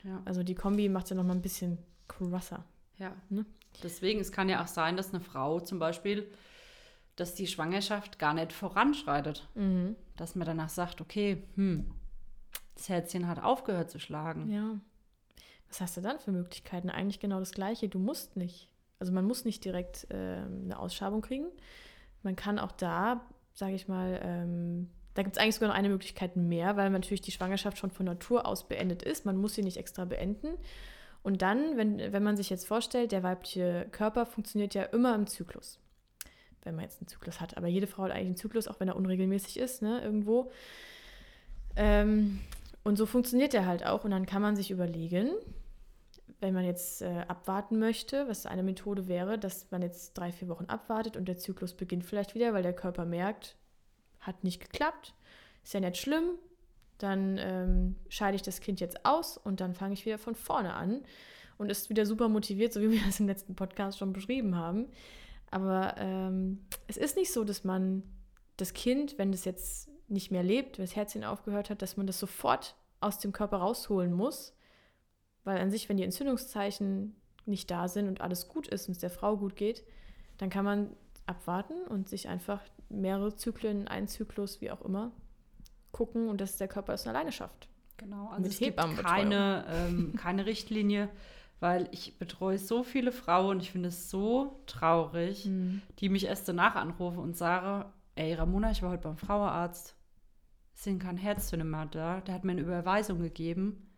Ja. Also die Kombi macht es ja nochmal ein bisschen krasser. Ja. Ne? Deswegen, es kann ja auch sein, dass eine Frau zum Beispiel, dass die Schwangerschaft gar nicht voranschreitet. Mhm. Dass man danach sagt, okay, hm, das Herzchen hat aufgehört zu schlagen. Ja. Was hast du dann für Möglichkeiten? Eigentlich genau das Gleiche. Du musst nicht. Also man muss nicht direkt ähm, eine Ausschabung kriegen. Man kann auch da, sage ich mal, ähm, da gibt es eigentlich sogar noch eine Möglichkeit mehr, weil natürlich die Schwangerschaft schon von Natur aus beendet ist. Man muss sie nicht extra beenden. Und dann, wenn, wenn man sich jetzt vorstellt, der weibliche Körper funktioniert ja immer im Zyklus. Wenn man jetzt einen Zyklus hat. Aber jede Frau hat eigentlich einen Zyklus, auch wenn er unregelmäßig ist, ne, irgendwo. Ähm, und so funktioniert er halt auch. Und dann kann man sich überlegen, wenn man jetzt äh, abwarten möchte, was eine Methode wäre, dass man jetzt drei, vier Wochen abwartet und der Zyklus beginnt vielleicht wieder, weil der Körper merkt, hat nicht geklappt, ist ja nicht schlimm, dann ähm, scheide ich das Kind jetzt aus und dann fange ich wieder von vorne an und ist wieder super motiviert, so wie [laughs] wir das im letzten Podcast schon beschrieben haben. Aber ähm, es ist nicht so, dass man das Kind, wenn es jetzt nicht mehr lebt, wenn das Herzchen aufgehört hat, dass man das sofort aus dem Körper rausholen muss. Weil an sich, wenn die Entzündungszeichen nicht da sind und alles gut ist und es der Frau gut geht, dann kann man abwarten und sich einfach mehrere Zyklen, einen Zyklus, wie auch immer, gucken und dass der Körper es alleine schafft. Genau, also Mit es gibt keine, ähm, keine Richtlinie, weil ich betreue so viele Frauen und ich finde es so traurig, mhm. die mich erst danach anrufen und sagen, ey Ramona, ich war heute beim Frauenarzt, es sind kein Herzzünder da, der hat mir eine Überweisung gegeben.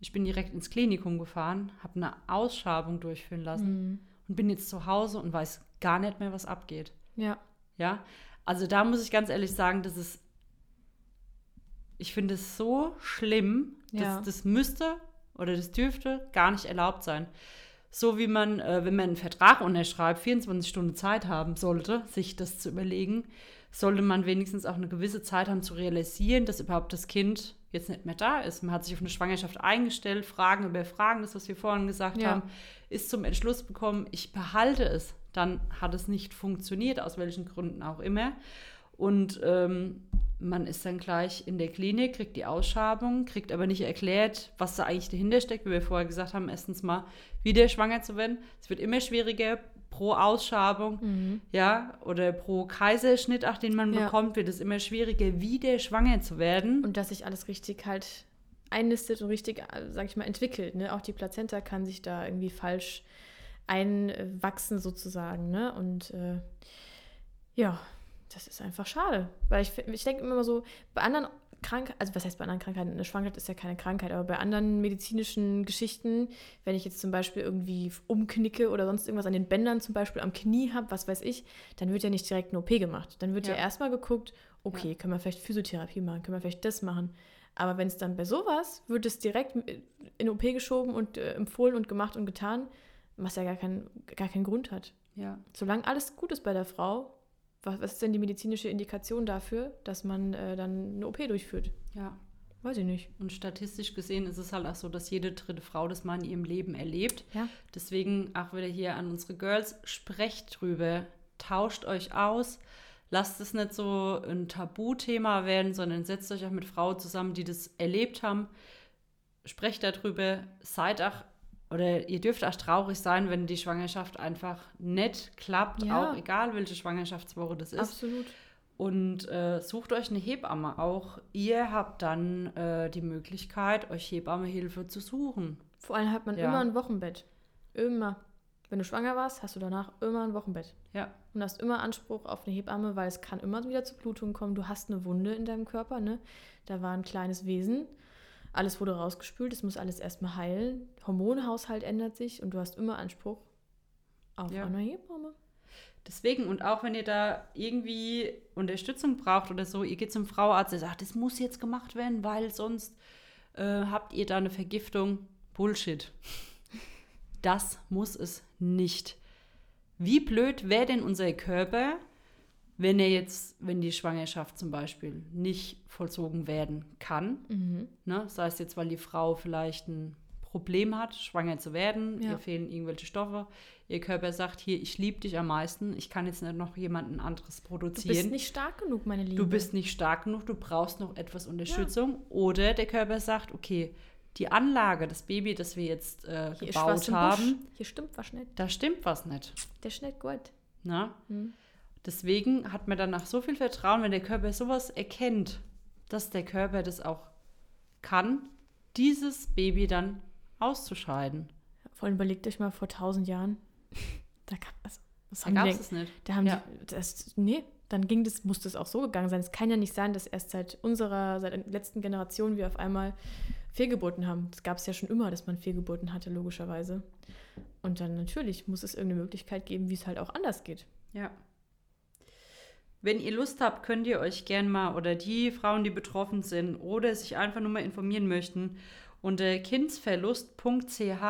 Ich bin direkt ins Klinikum gefahren, habe eine Ausschabung durchführen lassen mhm. und bin jetzt zu Hause und weiß gar nicht mehr, was abgeht. Ja. Ja, also da muss ich ganz ehrlich sagen, das ist ich finde es so schlimm, ja. dass das müsste oder das dürfte gar nicht erlaubt sein. So wie man, äh, wenn man einen Vertrag unterschreibt, 24 Stunden Zeit haben sollte, sich das zu überlegen, sollte man wenigstens auch eine gewisse Zeit haben zu realisieren, dass überhaupt das Kind jetzt nicht mehr da ist. Man hat sich auf eine Schwangerschaft eingestellt, Fragen über Fragen, das, was wir vorhin gesagt ja. haben, ist zum Entschluss bekommen, ich behalte es. Dann hat es nicht funktioniert, aus welchen Gründen auch immer. Und ähm, man ist dann gleich in der Klinik, kriegt die Ausschabung, kriegt aber nicht erklärt, was da eigentlich dahinter steckt, wie wir vorher gesagt haben, erstens mal wieder schwanger zu werden. Es wird immer schwieriger pro Ausschabung, mhm. ja, oder pro Kaiserschnitt, auch den man ja. bekommt, wird es immer schwieriger, wieder schwanger zu werden. Und dass sich alles richtig halt einnistet und richtig, sag ich mal, entwickelt. Ne? Auch die Plazenta kann sich da irgendwie falsch einwachsen sozusagen. Ne? Und äh, ja, das ist einfach schade. Weil ich, ich denke immer so, bei anderen Krankheiten, also was heißt bei anderen Krankheiten? Eine Schwangerschaft ist ja keine Krankheit, aber bei anderen medizinischen Geschichten, wenn ich jetzt zum Beispiel irgendwie umknicke oder sonst irgendwas an den Bändern zum Beispiel am Knie habe, was weiß ich, dann wird ja nicht direkt eine OP gemacht. Dann wird ja, ja erstmal geguckt, okay, ja. können wir vielleicht Physiotherapie machen, können wir vielleicht das machen. Aber wenn es dann bei sowas, wird es direkt in OP geschoben und äh, empfohlen und gemacht und getan, was ja gar, kein, gar keinen Grund hat. Ja. Solange alles gut ist bei der Frau, was, was ist denn die medizinische Indikation dafür, dass man äh, dann eine OP durchführt? Ja. Weiß ich nicht. Und statistisch gesehen ist es halt auch so, dass jede dritte Frau das mal in ihrem Leben erlebt. Ja. Deswegen auch wieder hier an unsere Girls, sprecht drüber, tauscht euch aus. Lasst es nicht so ein Tabuthema werden, sondern setzt euch auch mit Frauen zusammen, die das erlebt haben. Sprecht darüber, seid auch oder ihr dürft auch traurig sein, wenn die Schwangerschaft einfach nicht klappt, ja. auch egal welche Schwangerschaftswoche das ist. Absolut. Und äh, sucht euch eine Hebamme. Auch ihr habt dann äh, die Möglichkeit, euch Hebammehilfe zu suchen. Vor allem hat man ja. immer ein Wochenbett. Immer. Wenn du schwanger warst, hast du danach immer ein Wochenbett. Ja. Und hast immer Anspruch auf eine Hebamme, weil es kann immer wieder zu Blutungen kommen. Du hast eine Wunde in deinem Körper, ne? Da war ein kleines Wesen alles wurde rausgespült, es muss alles erstmal heilen. Hormonhaushalt ändert sich und du hast immer Anspruch auf ja. eine Hebamme. Deswegen, und auch wenn ihr da irgendwie Unterstützung braucht oder so, ihr geht zum Frauarzt, der sagt, das muss jetzt gemacht werden, weil sonst äh, habt ihr da eine Vergiftung. Bullshit. Das muss es nicht. Wie blöd wäre denn unser Körper, wenn er jetzt, wenn die Schwangerschaft zum Beispiel nicht vollzogen werden kann, mhm. ne, sei es jetzt, weil die Frau vielleicht ein Problem hat, schwanger zu werden, ja. ihr fehlen irgendwelche Stoffe, ihr Körper sagt, hier, ich liebe dich am meisten, ich kann jetzt nicht noch jemanden anderes produzieren. Du bist nicht stark genug, meine Liebe. Du bist nicht stark genug, du brauchst noch etwas Unterstützung. Ja. Oder der Körper sagt, okay, die Anlage, das Baby, das wir jetzt äh, gebaut haben, hier stimmt was nicht. Da stimmt was nicht. Der ist nicht gut. Na? Hm. Deswegen hat man danach so viel Vertrauen, wenn der Körper sowas erkennt, dass der Körper das auch kann, dieses Baby dann auszuscheiden. Vor allem überlegt euch mal vor tausend Jahren. [laughs] da gab also, da gab es nicht. Da haben ja. die, das, nee, dann ging das, muss das auch so gegangen sein. Es kann ja nicht sein, dass erst seit unserer, seit der letzten Generation wir auf einmal Fehlgeburten haben. Das gab es ja schon immer, dass man Fehlgeburten hatte, logischerweise. Und dann natürlich muss es irgendeine Möglichkeit geben, wie es halt auch anders geht. Ja. Wenn ihr Lust habt, könnt ihr euch gern mal oder die Frauen, die betroffen sind oder sich einfach nur mal informieren möchten, unter kindsverlust.ch.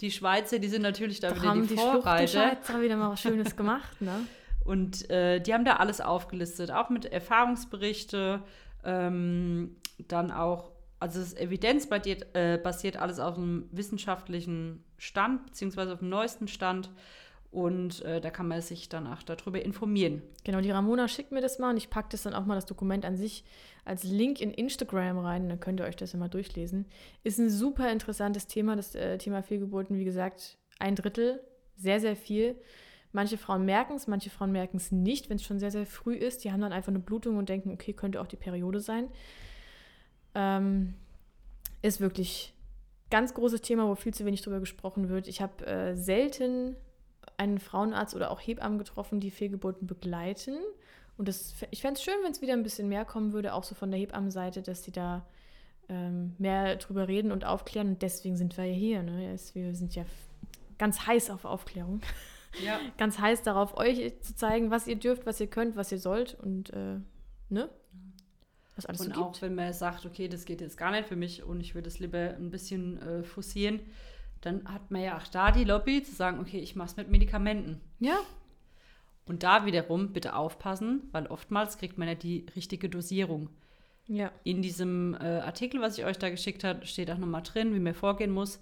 Die Schweizer, die sind natürlich da, Da wieder haben die, die Vorreiter. Schluchtenschweizer wieder mal was Schönes gemacht, ne? [laughs] Und äh, die haben da alles aufgelistet, auch mit Erfahrungsberichte, ähm, dann auch, also es ist evidenzbasiert äh, basiert alles auf einem wissenschaftlichen Stand, beziehungsweise auf dem neuesten Stand. Und äh, da kann man sich dann auch darüber informieren. Genau, die Ramona schickt mir das mal und ich packe das dann auch mal das Dokument an sich als Link in Instagram rein. Dann könnt ihr euch das mal durchlesen. Ist ein super interessantes Thema, das äh, Thema Fehlgeburten. Wie gesagt, ein Drittel, sehr, sehr viel. Manche Frauen merken es, manche Frauen merken es nicht, wenn es schon sehr, sehr früh ist. Die haben dann einfach eine Blutung und denken, okay, könnte auch die Periode sein. Ähm, ist wirklich ganz großes Thema, wo viel zu wenig drüber gesprochen wird. Ich habe äh, selten einen Frauenarzt oder auch Hebammen getroffen, die Fehlgeburten begleiten. Und das, ich fände es schön, wenn es wieder ein bisschen mehr kommen würde, auch so von der Hebammenseite, dass sie da ähm, mehr drüber reden und aufklären. Und deswegen sind wir ja hier. Ne? Wir sind ja ganz heiß auf Aufklärung. Ja. [laughs] Ganz heiß darauf, euch zu zeigen, was ihr dürft, was ihr könnt, was ihr sollt und äh, ne? Was alles Und so auch wenn man sagt, okay, das geht jetzt gar nicht für mich und ich würde es lieber ein bisschen äh, forcieren, dann hat man ja auch da die Lobby zu sagen, okay, ich mache es mit Medikamenten. Ja, Und da wiederum bitte aufpassen, weil oftmals kriegt man ja die richtige Dosierung. ja, In diesem äh, Artikel, was ich euch da geschickt habe, steht auch nochmal drin, wie man vorgehen muss.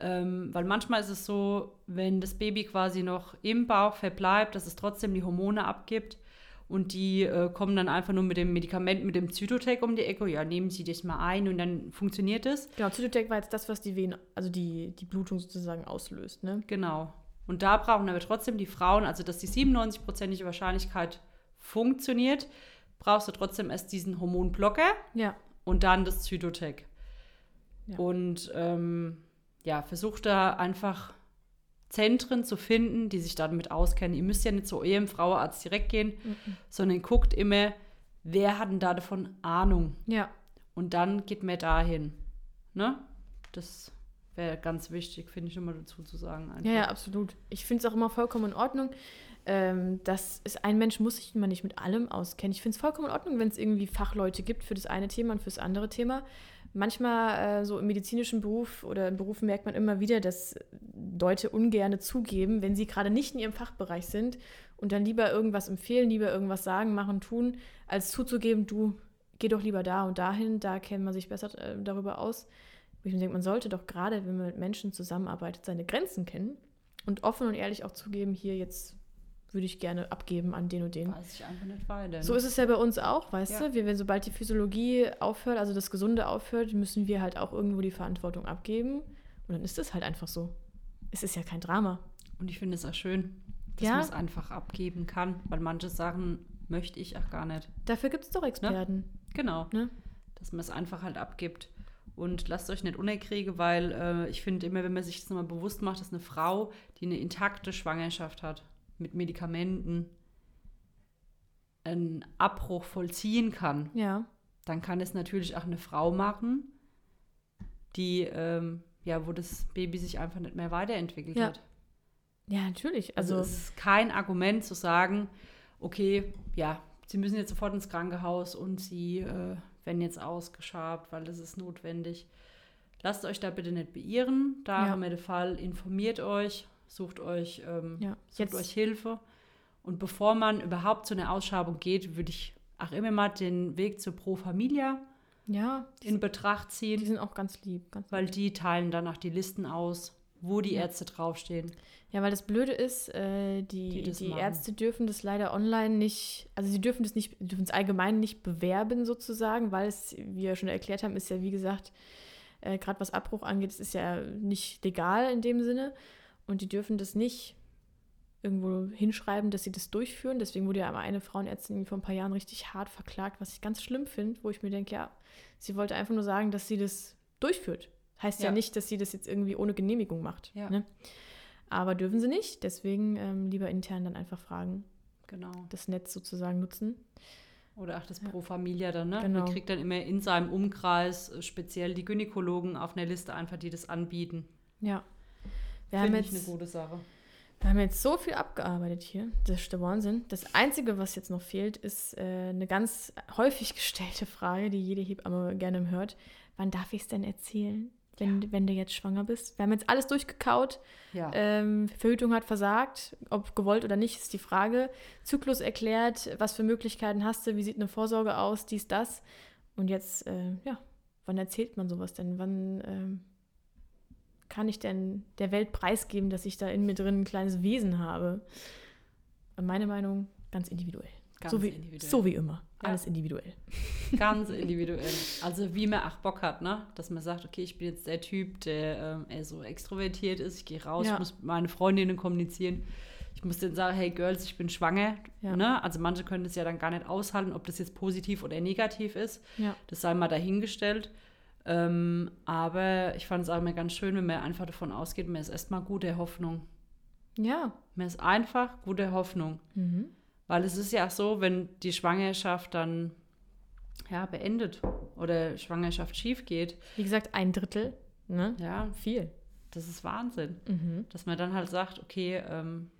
Ähm, weil manchmal ist es so, wenn das Baby quasi noch im Bauch verbleibt, dass es trotzdem die Hormone abgibt. Und die äh, kommen dann einfach nur mit dem Medikament, mit dem Zytotec um die Ecke. Ja, nehmen Sie das mal ein und dann funktioniert es. genau. Zytotec war jetzt das, was die Venen, also die, die Blutung sozusagen auslöst, ne? Genau. Und da brauchen aber trotzdem die Frauen, also dass die 97-prozentige Wahrscheinlichkeit funktioniert, brauchst du trotzdem erst diesen Hormonblocker Ja, und dann das Zytotec. Ja. Und ähm, ja, versucht da einfach Zentren zu finden, die sich damit auskennen. Ihr müsst ja nicht zu eurem Frauenarzt direkt gehen, Mhm. sondern guckt immer, wer hat denn da davon Ahnung? ja, Und dann geht mehr dahin. Ne? Das wäre ganz wichtig, finde ich immer dazu zu sagen. Einfach. ja, ja, absolut. Ich finde es auch immer vollkommen in Ordnung. Ähm, das ist, ein Mensch muss sich immer nicht mit allem auskennen. Ich finde es vollkommen in Ordnung, wenn es irgendwie Fachleute gibt für das eine Thema und für das andere Thema. Manchmal äh, so im medizinischen Beruf oder im Beruf merkt man immer wieder, dass Leute ungerne zugeben, wenn sie gerade nicht in ihrem Fachbereich sind und dann lieber irgendwas empfehlen, lieber irgendwas sagen, machen, tun, als zuzugeben, du geh doch lieber da und dahin, da kennt man sich besser äh, darüber aus. Wo ich mir denke, man sollte doch gerade, wenn man mit Menschen zusammenarbeitet, seine Grenzen kennen und offen und ehrlich auch zugeben, hier jetzt würde ich gerne abgeben an den und den. Weiß ich einfach nicht weiter. So ist es ja bei uns auch, weißt Ja. du? Wir, wenn sobald die Physiologie aufhört, also das Gesunde aufhört, müssen wir halt auch irgendwo die Verantwortung abgeben. Und dann ist es halt einfach so. Es ist ja kein Drama. Und ich finde es auch schön, dass Ja. man es einfach abgeben kann, weil manche Sachen möchte ich auch gar nicht. Dafür gibt es doch Experten. Genau. Ne? Dass man es einfach halt abgibt. Und lasst euch nicht unerkriegen, weil äh, ich finde immer, wenn man sich das nochmal bewusst macht, dass eine Frau, die eine intakte Schwangerschaft hat, mit Medikamenten einen Abbruch vollziehen kann, Ja. dann kann es natürlich auch eine Frau machen, die, ähm, ja, wo das Baby sich einfach nicht mehr weiterentwickelt Ja. hat. Ja, natürlich. Also, Also, es ist kein Argument zu sagen, okay, ja, sie müssen jetzt sofort ins Krankenhaus und sie äh, werden jetzt ausgeschabt, weil das ist notwendig. Lasst euch da bitte nicht beirren. Da Ja. haben wir den Fall, informiert euch, sucht euch, ähm, ja. sucht Jetzt, euch Hilfe. Und bevor man überhaupt zu einer Ausschabung geht, würde ich auch immer mal den Weg zur Pro Familia ja, in Betracht ziehen, die sind auch ganz lieb. Ganz weil lieb. die teilen danach die Listen aus, wo die. Ärzte draufstehen. Ja, weil das Blöde ist, äh, die, Die die. Ärzte dürfen das leider online nicht, also sie dürfen das nicht, dürfen es allgemein nicht bewerben sozusagen, weil es, wie wir schon erklärt haben, ist ja wie gesagt, äh, gerade was Abbruch angeht, es ist ja nicht legal in dem Sinne und die dürfen das nicht irgendwo hinschreiben, dass sie das durchführen. Deswegen wurde ja aber eine Frauenärztin vor ein paar Jahren richtig hart verklagt, was ich ganz schlimm finde, wo ich mir denke, ja, sie wollte einfach nur sagen, dass sie das durchführt. Heißt ja, Ja. nicht, dass sie das jetzt irgendwie ohne Genehmigung macht. Ja. Ne? Aber dürfen sie nicht, deswegen ähm, lieber intern dann einfach fragen, Genau. das Netz sozusagen nutzen. Oder auch das Pro Familia dann, ne? Genau. Man kriegt dann immer in seinem Umkreis äh, speziell die Gynäkologen auf einer Liste einfach, die das anbieten. Ja. Wir Finde ich eine gute Sache. wir haben jetzt so viel abgearbeitet hier. Das ist der Wahnsinn. Das Einzige, was jetzt noch fehlt, ist äh, eine ganz häufig gestellte Frage, die jede Hebamme gerne hört. Wann darf ich es denn erzählen, wenn, wenn du jetzt schwanger bist? Wir haben jetzt alles durchgekaut. Ja. Ähm, Verhütung hat versagt, ob gewollt oder nicht, ist die Frage. Zyklus erklärt, was für Möglichkeiten hast du, wie sieht eine Vorsorge aus, dies, das. Und jetzt, äh, ja, wann erzählt man sowas denn? Wann ähm, kann ich denn der Welt preisgeben, dass ich da in mir drin ein kleines Wesen habe? Meine Meinung, ganz individuell. Ganz so, wie, individuell. so wie immer. Ja. Alles individuell. [laughs] Ganz individuell. Also wie man auch Bock hat, ne? Dass man sagt, okay, ich bin jetzt der Typ, der ähm, so extrovertiert ist, ich gehe raus, Ja. ich muss mit meinen Freundinnen kommunizieren. Ich muss denen sagen, hey Girls, ich bin schwanger. Ja. Ne? Also manche können das ja dann gar nicht aushalten, ob das jetzt positiv oder negativ ist. Das sei mal dahingestellt. Ähm, aber ich fand es auch immer ganz schön, wenn man einfach davon ausgeht, man ist erstmal guter Hoffnung. Ja. Man ist einfach guter Hoffnung. Mhm. Weil es ist ja auch so, wenn die Schwangerschaft dann ja, beendet oder Schwangerschaft schief geht, Wie gesagt, ein Drittel. Ne? ja, Viel. das ist Wahnsinn. Mhm. Dass man dann halt sagt, okay, ähm,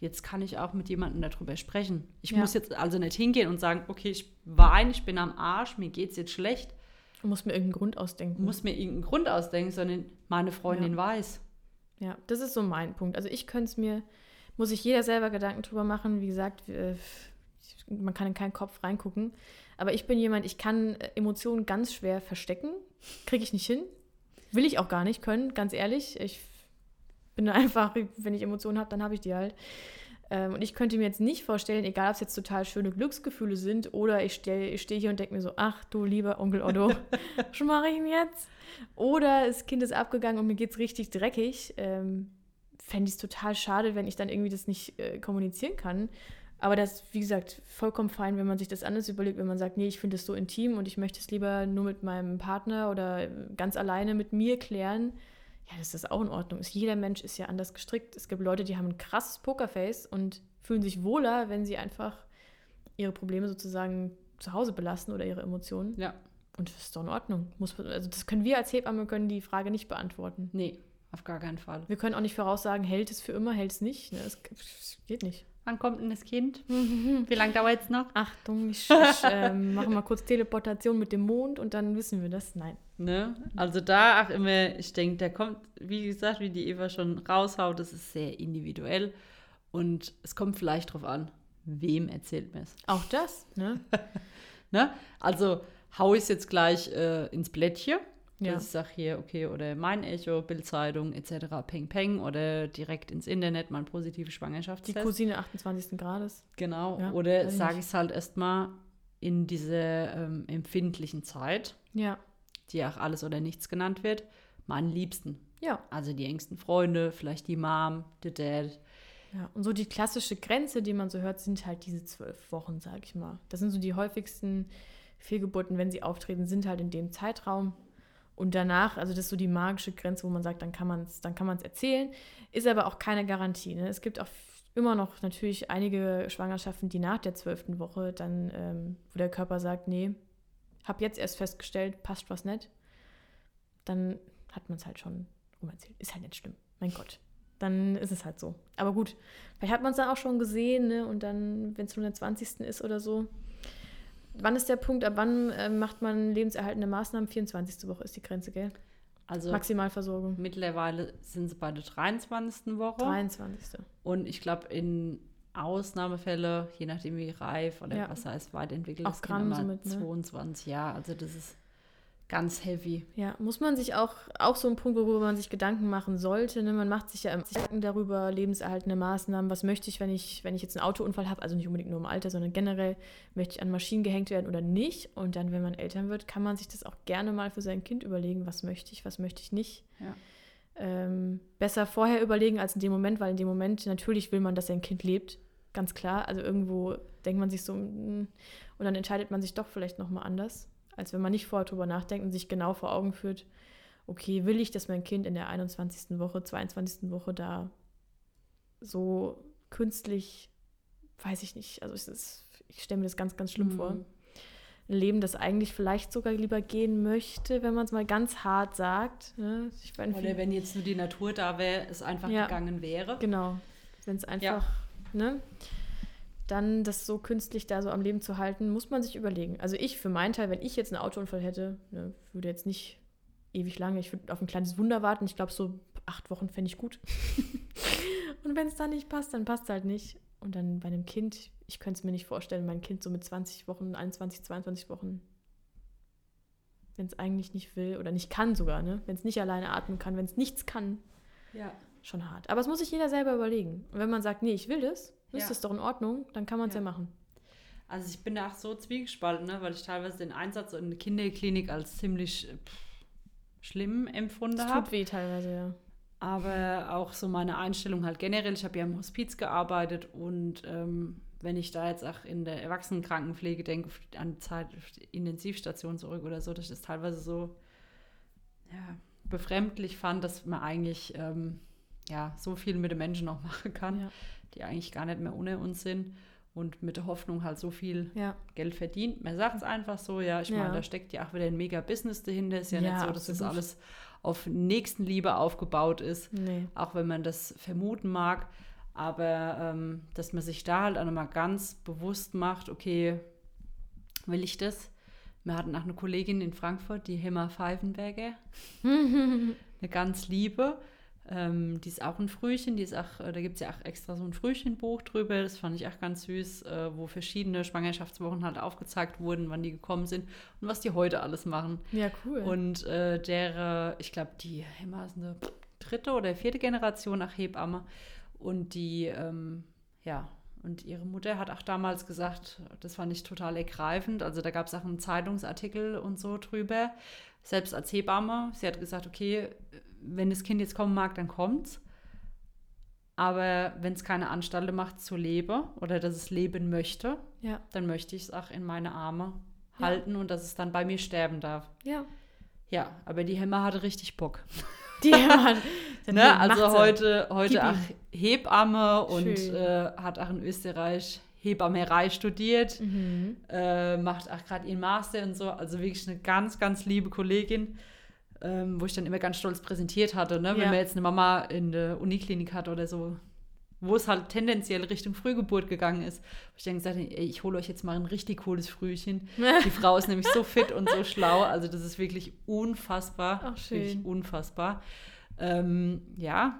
jetzt kann ich auch mit jemandem darüber sprechen. Ich Ja. muss jetzt also nicht hingehen und sagen, okay, ich weine, ich bin am Arsch, mir geht's jetzt schlecht, Du musst mir irgendeinen Grund ausdenken. muss mir irgendeinen Grund ausdenken, sondern meine Freundin Ja. weiß. Ja, das ist so mein Punkt. Also ich könnte es mir, muss sich jeder selber Gedanken drüber machen. Wie gesagt, äh, man kann in keinen Kopf reingucken. Aber ich bin jemand, ich kann äh, Emotionen ganz schwer verstecken. Kriege ich nicht hin. Will ich auch gar nicht können, ganz ehrlich. Ich bin einfach, wenn ich Emotionen habe, dann habe ich die halt. Ähm, und ich könnte mir jetzt nicht vorstellen, egal ob es jetzt total schöne Glücksgefühle sind oder ich stehe ich steh hier und denke mir so, ach du lieber Onkel Otto, [laughs] was mache ich denn jetzt? Oder das Kind ist abgegangen und mir geht es richtig dreckig. Ähm, Fände ich es total schade, wenn ich dann irgendwie das nicht äh, kommunizieren kann. Aber das, wie gesagt, vollkommen fein, wenn man sich das anders überlegt, wenn man sagt, nee, ich finde es so intim und ich möchte es lieber nur mit meinem Partner oder äh, ganz alleine mit mir klären. Ja, das ist auch in Ordnung. Ist- Jeder Mensch ist ja anders gestrickt. Es gibt Leute, die haben ein krasses Pokerface und fühlen sich wohler, wenn sie einfach ihre Probleme sozusagen zu Hause belassen oder ihre Emotionen. Ja, Und das ist doch in Ordnung. Muss, also das können wir als Hebamme können die Frage nicht beantworten. nee, auf gar keinen Fall. Wir können auch nicht voraussagen, hält es für immer, hält es nicht. Ne? Das, das geht nicht. Wann kommt denn das Kind? Wie lange dauert es noch? Achtung, ich, ich ähm, mache mal kurz Teleportation mit dem Mond und dann wissen wir das. Nein. Ne? Also da auch immer, ich denke, der kommt, wie gesagt, wie die Eva schon raushaut, das ist sehr individuell und es kommt vielleicht drauf an, wem erzählt man es. Auch das, ne? [laughs] Ne? Also hau ich es jetzt gleich äh, ins Blättchen, Ja. dass ich sage hier, okay, oder mein Echo, Bildzeitung etc., peng peng oder direkt ins Internet mein positive Die Schwangerschaftstest. Cousine 28. Grades. Genau, Ja, oder sage ich es halt erstmal in dieser ähm, empfindlichen Zeit, Ja. die auch alles oder nichts genannt wird, meinen Liebsten. Ja. Also die engsten Freunde, vielleicht die Mom, der Dad. Ja, und so die klassische Grenze, die man so hört, sind halt diese zwölf Wochen, sag ich mal. Das sind so die häufigsten Fehlgeburten, wenn sie auftreten, sind halt in dem Zeitraum. Und danach, also das ist so die magische Grenze, wo man sagt, dann kann man es dann kann man's erzählen. Ist aber auch keine Garantie. Ne? Es gibt auch immer noch natürlich einige Schwangerschaften, die nach der zwölften Woche dann, ähm, wo der Körper sagt, nee, hab jetzt erst festgestellt, passt was nicht. Dann hat man es halt schon rumerzählt. Ist halt nicht schlimm. Mein Gott dann ist es halt so. Aber gut, vielleicht hat man es dann auch schon gesehen, ne? Und dann, wenn es nur der 20. ist oder so. Wann ist der Punkt, ab wann äh, macht man lebenserhaltende Maßnahmen? 24. Woche ist die Grenze, gell? Also Maximalversorgung. mittlerweile sind sie bei der 23. Woche. 23. Und ich glaube, in Ausnahmefälle, je nachdem wie reif oder Ja. was heißt weit entwickelt, Auch Kind Gramm somit, ne? 22 Jahre. Also das ist ganz heavy. Ja, muss man sich auch, auch so ein Punkt, worüber man sich Gedanken machen sollte. Ne? Man macht sich ja immer Gedanken darüber, lebenserhaltende Maßnahmen. Was möchte ich, wenn ich, wenn ich jetzt einen Autounfall habe? Also nicht unbedingt nur im Alter, sondern generell, möchte ich an Maschinen gehängt werden oder nicht? Und dann, wenn man Eltern wird, kann man sich das auch gerne mal für sein Kind überlegen. Was möchte ich, was möchte ich nicht? Ja. Ähm, besser vorher überlegen als in dem Moment, weil in dem Moment natürlich will man, dass sein Kind lebt. Ganz klar. Also irgendwo denkt man sich so, mm, und dann entscheidet man sich doch vielleicht nochmal anders als wenn man nicht vorher drüber nachdenkt und sich genau vor Augen führt, okay, will ich, dass mein Kind in der 21. Woche, 22. Woche da so künstlich, weiß ich nicht, also ist, ich stelle mir das ganz, ganz schlimm Mhm. vor. Ein Leben, das eigentlich vielleicht sogar lieber gehen möchte, wenn man es mal ganz hart sagt. Ne? Ich meine, Oder wenn jetzt nur die Natur da wäre, es einfach Ja. gegangen wäre. Genau. Wenn es einfach, Ja. ne? Dann das so künstlich da so am Leben zu halten, muss man sich überlegen. Also ich für meinen Teil, wenn ich jetzt einen Autounfall hätte, ne, würde jetzt nicht ewig lange, ich würde auf ein kleines Wunder warten. Ich glaube, so acht Wochen fände ich gut. [laughs] Und wenn es dann nicht passt, dann passt es halt nicht. Und dann bei einem Kind, ich könnte es mir nicht vorstellen, mein Kind so mit 20 Wochen, 21, 22 Wochen, wenn es eigentlich nicht will oder nicht kann sogar, ne? Wenn es nicht alleine atmen kann, wenn es nichts kann, Ja. schon hart. Aber es muss sich jeder selber überlegen. Und wenn man sagt, nee, ich will das, ist Ja. das doch in Ordnung, dann kann man es ja. Ja. machen. Also ich bin da auch so zwiegespalten, ne? weil ich teilweise den Einsatz in der Kinderklinik als ziemlich äh, pff, schlimm empfunden habe. tut weh teilweise, ja. Aber auch so meine Einstellung halt generell. Ich habe ja im Hospiz gearbeitet und ähm, wenn ich da jetzt auch in der Erwachsenenkrankenpflege denke, an die Zeit auf die Intensivstation zurück oder so, dass ich das teilweise so ja, befremdlich fand, dass man eigentlich ähm, ja, so viel mit den Menschen noch [laughs] machen kann, Ja. die eigentlich gar nicht mehr ohne uns sind und mit der Hoffnung halt so viel Ja, Geld verdient. Man sagt es einfach so, ja, ich Ja. meine, da steckt ja auch wieder ein mega Business dahinter. Ist ja, nicht so, dass das absolut. alles auf Nächstenliebe aufgebaut ist nee. auch wenn man das vermuten mag. Aber ähm, dass man sich da halt auch nochmal ganz bewusst macht, okay, will ich das? Wir hatten auch eine Kollegin in Frankfurt, die Hemma Pfeifenberger, [laughs] eine ganz liebe. Ähm, die ist auch ein Frühchen, die ist auch, äh, da gibt es ja auch extra so ein Frühchenbuch drüber, das fand ich auch ganz süß, äh, wo verschiedene Schwangerschaftswochen halt aufgezeigt wurden, wann die gekommen sind und was die heute alles machen. Ja, cool. Und äh, der, ich glaube, die Emma ist eine dritte oder vierte Generation nach Hebamme. Und die, ähm, ja, und ihre Mutter hat auch damals gesagt, das fand ich total ergreifend. Also da gab es auch einen Zeitungsartikel und so drüber. Selbst als Hebamme, sie hat gesagt, okay, wenn das Kind jetzt kommen mag, dann kommt's. Aber wenn es keine Anstalten macht zu leben oder dass es leben möchte, ja, dann möchte ich es auch in meine Arme Ja. halten und dass es dann bei mir sterben darf. ja. Ja, aber die Hemmer hatte richtig Bock. [laughs] Die hat, [laughs] Ne? Also heute, heute auch. Hebamme und äh, hat auch in Österreich Hebammerei studiert, Mhm. äh, macht auch gerade ihren Master und so. Also wirklich eine ganz, ganz liebe Kollegin, ähm, wo ich dann immer ganz stolz präsentiert hatte. Ne? Wenn Ja. man jetzt eine Mama in der Uniklinik hat oder so, wo es halt tendenziell Richtung Frühgeburt gegangen ist, wo ich dann gesagt habe, ey, ich hole euch jetzt mal ein richtig cooles Frühchen. Die Frau ist [laughs] nämlich so fit und so schlau. Also das ist wirklich unfassbar. Ach, schön. Wirklich unfassbar. Ähm, ja,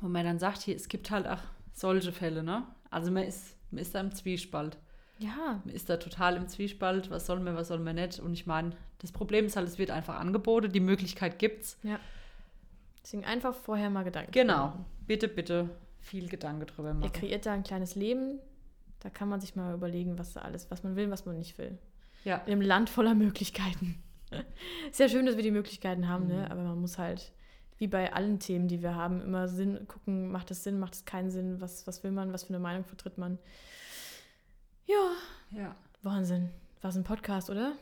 wo man dann sagt, hier, es gibt halt auch solche Fälle, ne? Also man ist, man ist da im Zwiespalt. Ja, Man ist da total im Zwiespalt, was soll man, was soll man nicht. Und ich meine, das Problem ist halt, es wird einfach angeboten, die Möglichkeit gibt's. deswegen einfach vorher mal Gedanken. Genau. machen. Bitte, bitte viel Gedanke drüber Ihr machen. kreiert da ein kleines Leben. Da kann man sich mal überlegen, was da alles, was man will, was man nicht will. Ja. In einem Land voller Möglichkeiten. Sehr schön, dass wir die Möglichkeiten haben, Mhm. ne? aber man muss halt, wie bei allen Themen, die wir haben, immer Sinn gucken, macht es Sinn, macht es keinen Sinn, was, was will man, was für eine Meinung vertritt man. Ja, Ja. Wahnsinn. Was ein Podcast, oder?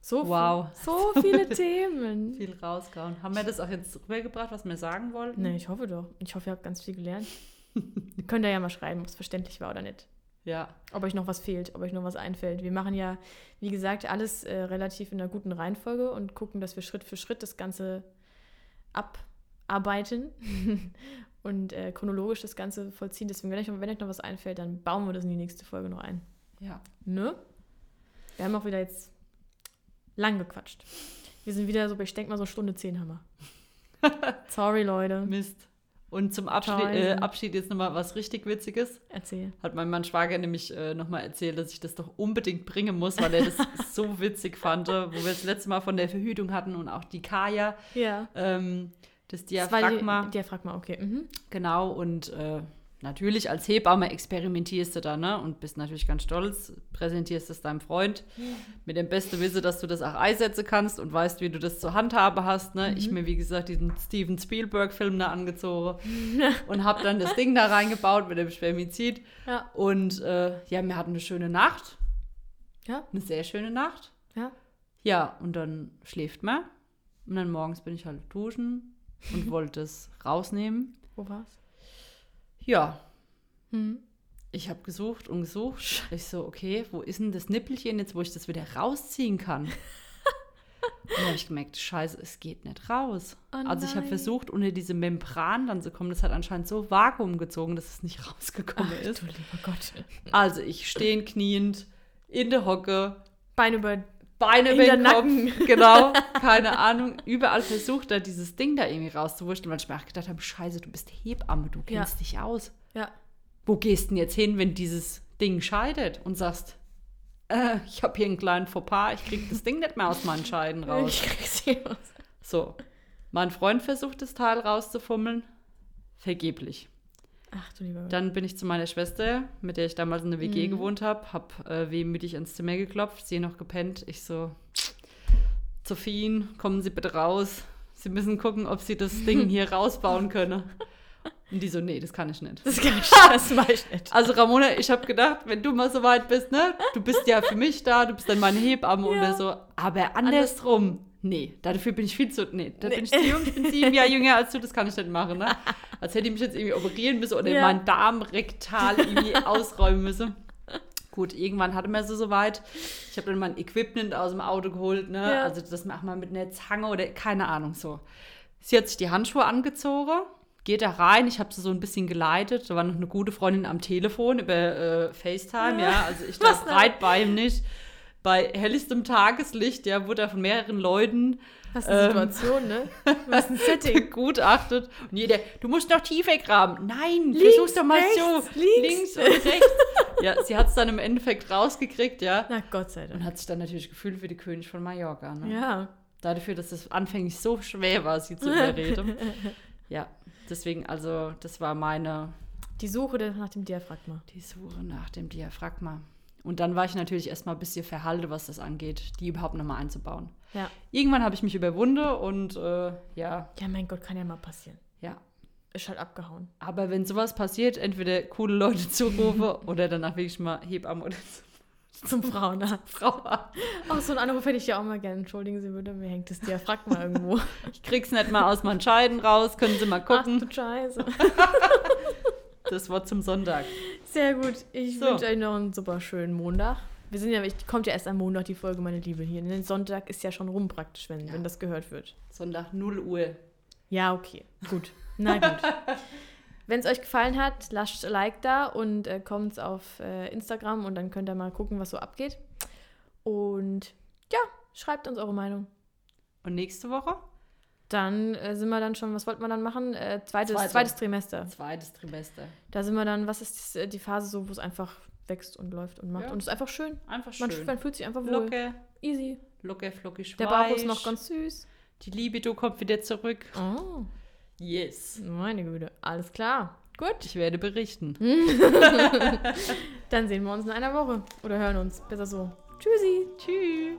So viel- Wow. so viele [laughs] Themen. Viel rausgehauen. Haben wir das auch jetzt rübergebracht, was wir sagen wollten? Ne, ich hoffe doch. Ich hoffe, ihr habt ganz viel gelernt. [laughs] Könnt ihr ja mal schreiben, ob es verständlich war oder nicht. Ja. ob euch noch was fehlt, ob euch noch was einfällt. Wir machen ja, wie gesagt, alles äh, relativ in einer guten Reihenfolge und gucken, dass wir Schritt für Schritt das Ganze abarbeiten [laughs] und äh, chronologisch das Ganze vollziehen. Deswegen, wenn euch, wenn euch noch was einfällt, dann bauen wir das in die nächste Folge noch ein. Ja. Ne? Wir haben auch wieder jetzt lang gequatscht. Wir sind wieder so, ich denke mal so Stunde 10 haben wir. Sorry, Leute. Mist. Und zum Abschied, äh, Abschied jetzt nochmal was richtig Witziges. Erzähl. Hat mein Mann Schwager nämlich äh, nochmal erzählt, dass ich das doch unbedingt bringen muss, weil er das [laughs] so witzig fand, wo wir das letzte Mal von der Verhütung hatten und auch die Kaya, Ja. ähm, das Das war Diaphragma. Die, Diaphragma, okay. Mhm. Genau, und äh, natürlich als Hebamme experimentierst du da, ne? Und bist natürlich ganz stolz, präsentierst es deinem Freund mit dem besten Wissen, dass du das auch einsetzen kannst und weißt, wie du das zur Handhabe hast, ne? Ich mir, wie gesagt, diesen Steven Spielberg-Film da angezogen [laughs] und habe dann das Ding da reingebaut mit dem Spermizid. Ja. Und äh, ja, wir hatten eine schöne Nacht. Ja. Eine sehr schöne Nacht. Ja. Ja, und dann schläft man. Und dann morgens bin ich halt duschen und [laughs] wollte es rausnehmen. Wo war's? Ja, Mhm. ich habe gesucht und gesucht. Ich so, okay, wo ist denn das Nippelchen jetzt, wo ich das wieder rausziehen kann? [laughs] und dann habe ich gemerkt, scheiße, es geht nicht raus. Oh also ich habe versucht, unter diese Membran dann zu kommen. Das hat anscheinend so Vakuum gezogen, dass es nicht [laughs] rausgekommen Ach, ist. du lieber Gott. Also ich stehen kniend in der Hocke, Beine über. Beine In den Kopf, Nacken. [laughs] genau, keine Ahnung, überall versucht, da dieses Ding da irgendwie rauszuwurschteln, weil ich mir auch gedacht habe, scheiße, du bist Hebamme, du Ja. kennst dich aus. Ja. Wo gehst du denn jetzt hin, wenn dieses Ding scheidet und sagst, äh, ich habe hier einen kleinen Fauxpas, ich krieg das Ding nicht mehr aus meinen Scheiden [laughs] raus. Ich krieg's hier raus. So, mein Freund versucht, das Teil rauszufummeln, vergeblich. Ach du lieber. Dann bin ich zu meiner Schwester, mit der ich damals in der WG Mhm. gewohnt habe, habe äh, wehmütig ans Zimmer geklopft, sie noch gepennt. Ich so, Sophien, kommen Sie bitte raus. Sie müssen gucken, ob Sie das Ding hier [laughs] rausbauen können. Und die so, nee, das kann ich nicht. Das kann ich, das mach ich nicht. Also Ramona, ich habe gedacht, wenn du mal so weit bist, ne, du bist ja für mich da, du bist dann meine Hebamme [laughs] Ja. oder so. Aber andersrum, nee, dafür bin ich viel zu, nee, da bin ich zu jung, ich bin sieben Jahre jünger als du, das kann ich nicht machen, ne. Als hätte ich mich jetzt irgendwie operieren müssen oder Ja. meinen Darm rektal irgendwie [laughs] ausräumen müssen. Gut, irgendwann hatte man so soweit. Ich habe dann mein Equipment aus dem Auto geholt, ne? Ja. Also das macht man mit einer Zange oder keine Ahnung so. Sie hat sich die Handschuhe angezogen, geht da rein. Ich habe sie so ein bisschen geleitet. Da war noch eine gute Freundin am Telefon über äh, FaceTime, ja. Also ich [laughs] denn? breit bei ihm nicht. Bei helllichstem Tageslicht, ja, wurde er von mehreren Leuten Was eine Ähm. Situation, ne? [laughs] Was ein Setting. begutachtet. Und jeder, du musst noch tiefer graben. Nein, Links, versuch's doch mal rechts, so. links. und rechts. [laughs] ja, sie hat es dann im Endeffekt rausgekriegt, ja. Na Gott sei Und Dank. hat sich dann natürlich gefühlt wie die König von Mallorca. Ne? Ja. Dafür, dass es anfänglich so schwer war, sie zu überreden. [laughs] ja, deswegen, also, das war meine Die Suche nach dem Diaphragma. die Suche nach dem Diaphragma. Und dann war ich natürlich erstmal ein bisschen verhalten, was das angeht, die überhaupt nochmal einzubauen. Ja. Irgendwann habe ich mich überwunden und äh, ja, Ja, mein Gott, kann ja mal passieren. ja. Ist halt abgehauen. Aber wenn sowas passiert, entweder coole Leute zurufe [laughs] oder danach wirklich mal Hebammen oder [laughs] Zum Frauenarzt. [laughs] Frau. Auch so einen Anruf hätte ich ja auch mal gerne. Entschuldigen Sie bitte, mir hängt das Diaphragma irgendwo. Ich krieg's nicht mal aus meinen Scheiden raus, können Sie mal Ach gucken. du Scheiße. Das Wort zum Sonntag. Sehr gut. Ich So. wünsche euch noch einen super schönen Montag. Wir sind ja, ich, kommt ja erst am Montag die Folge, meine Liebe, hier. Den Sonntag ist ja schon rum praktisch, wenn, Ja. wenn das gehört wird. Sonntag 0 Uhr. Ja, okay. Gut. Na gut. [laughs] Wenn es euch gefallen hat, lasst ein Like da und äh, kommt auf äh, Instagram und dann könnt ihr mal gucken, was so abgeht. Und ja, schreibt uns eure Meinung. Und nächste Woche? Dann äh, sind wir dann schon, was wollten wir dann machen? Äh, zweites, Zweite. zweites Trimester. Zweites Trimester. Da sind wir dann, was ist das, äh, die Phase so, wo es einfach wächst und läuft und macht. Ja. Und es ist einfach schön. Einfach Man, schön. man fühlt sich einfach wohl. Locker, Easy. locker, flockig, Der Bauch ist noch ganz süß. Die Libido kommt wieder zurück. Oh, Yes. meine Güte. Alles klar. Gut. Ich werde berichten. [laughs] Dann sehen wir uns in einer Woche. Oder hören uns. Besser so. Tschüssi. Tschüss.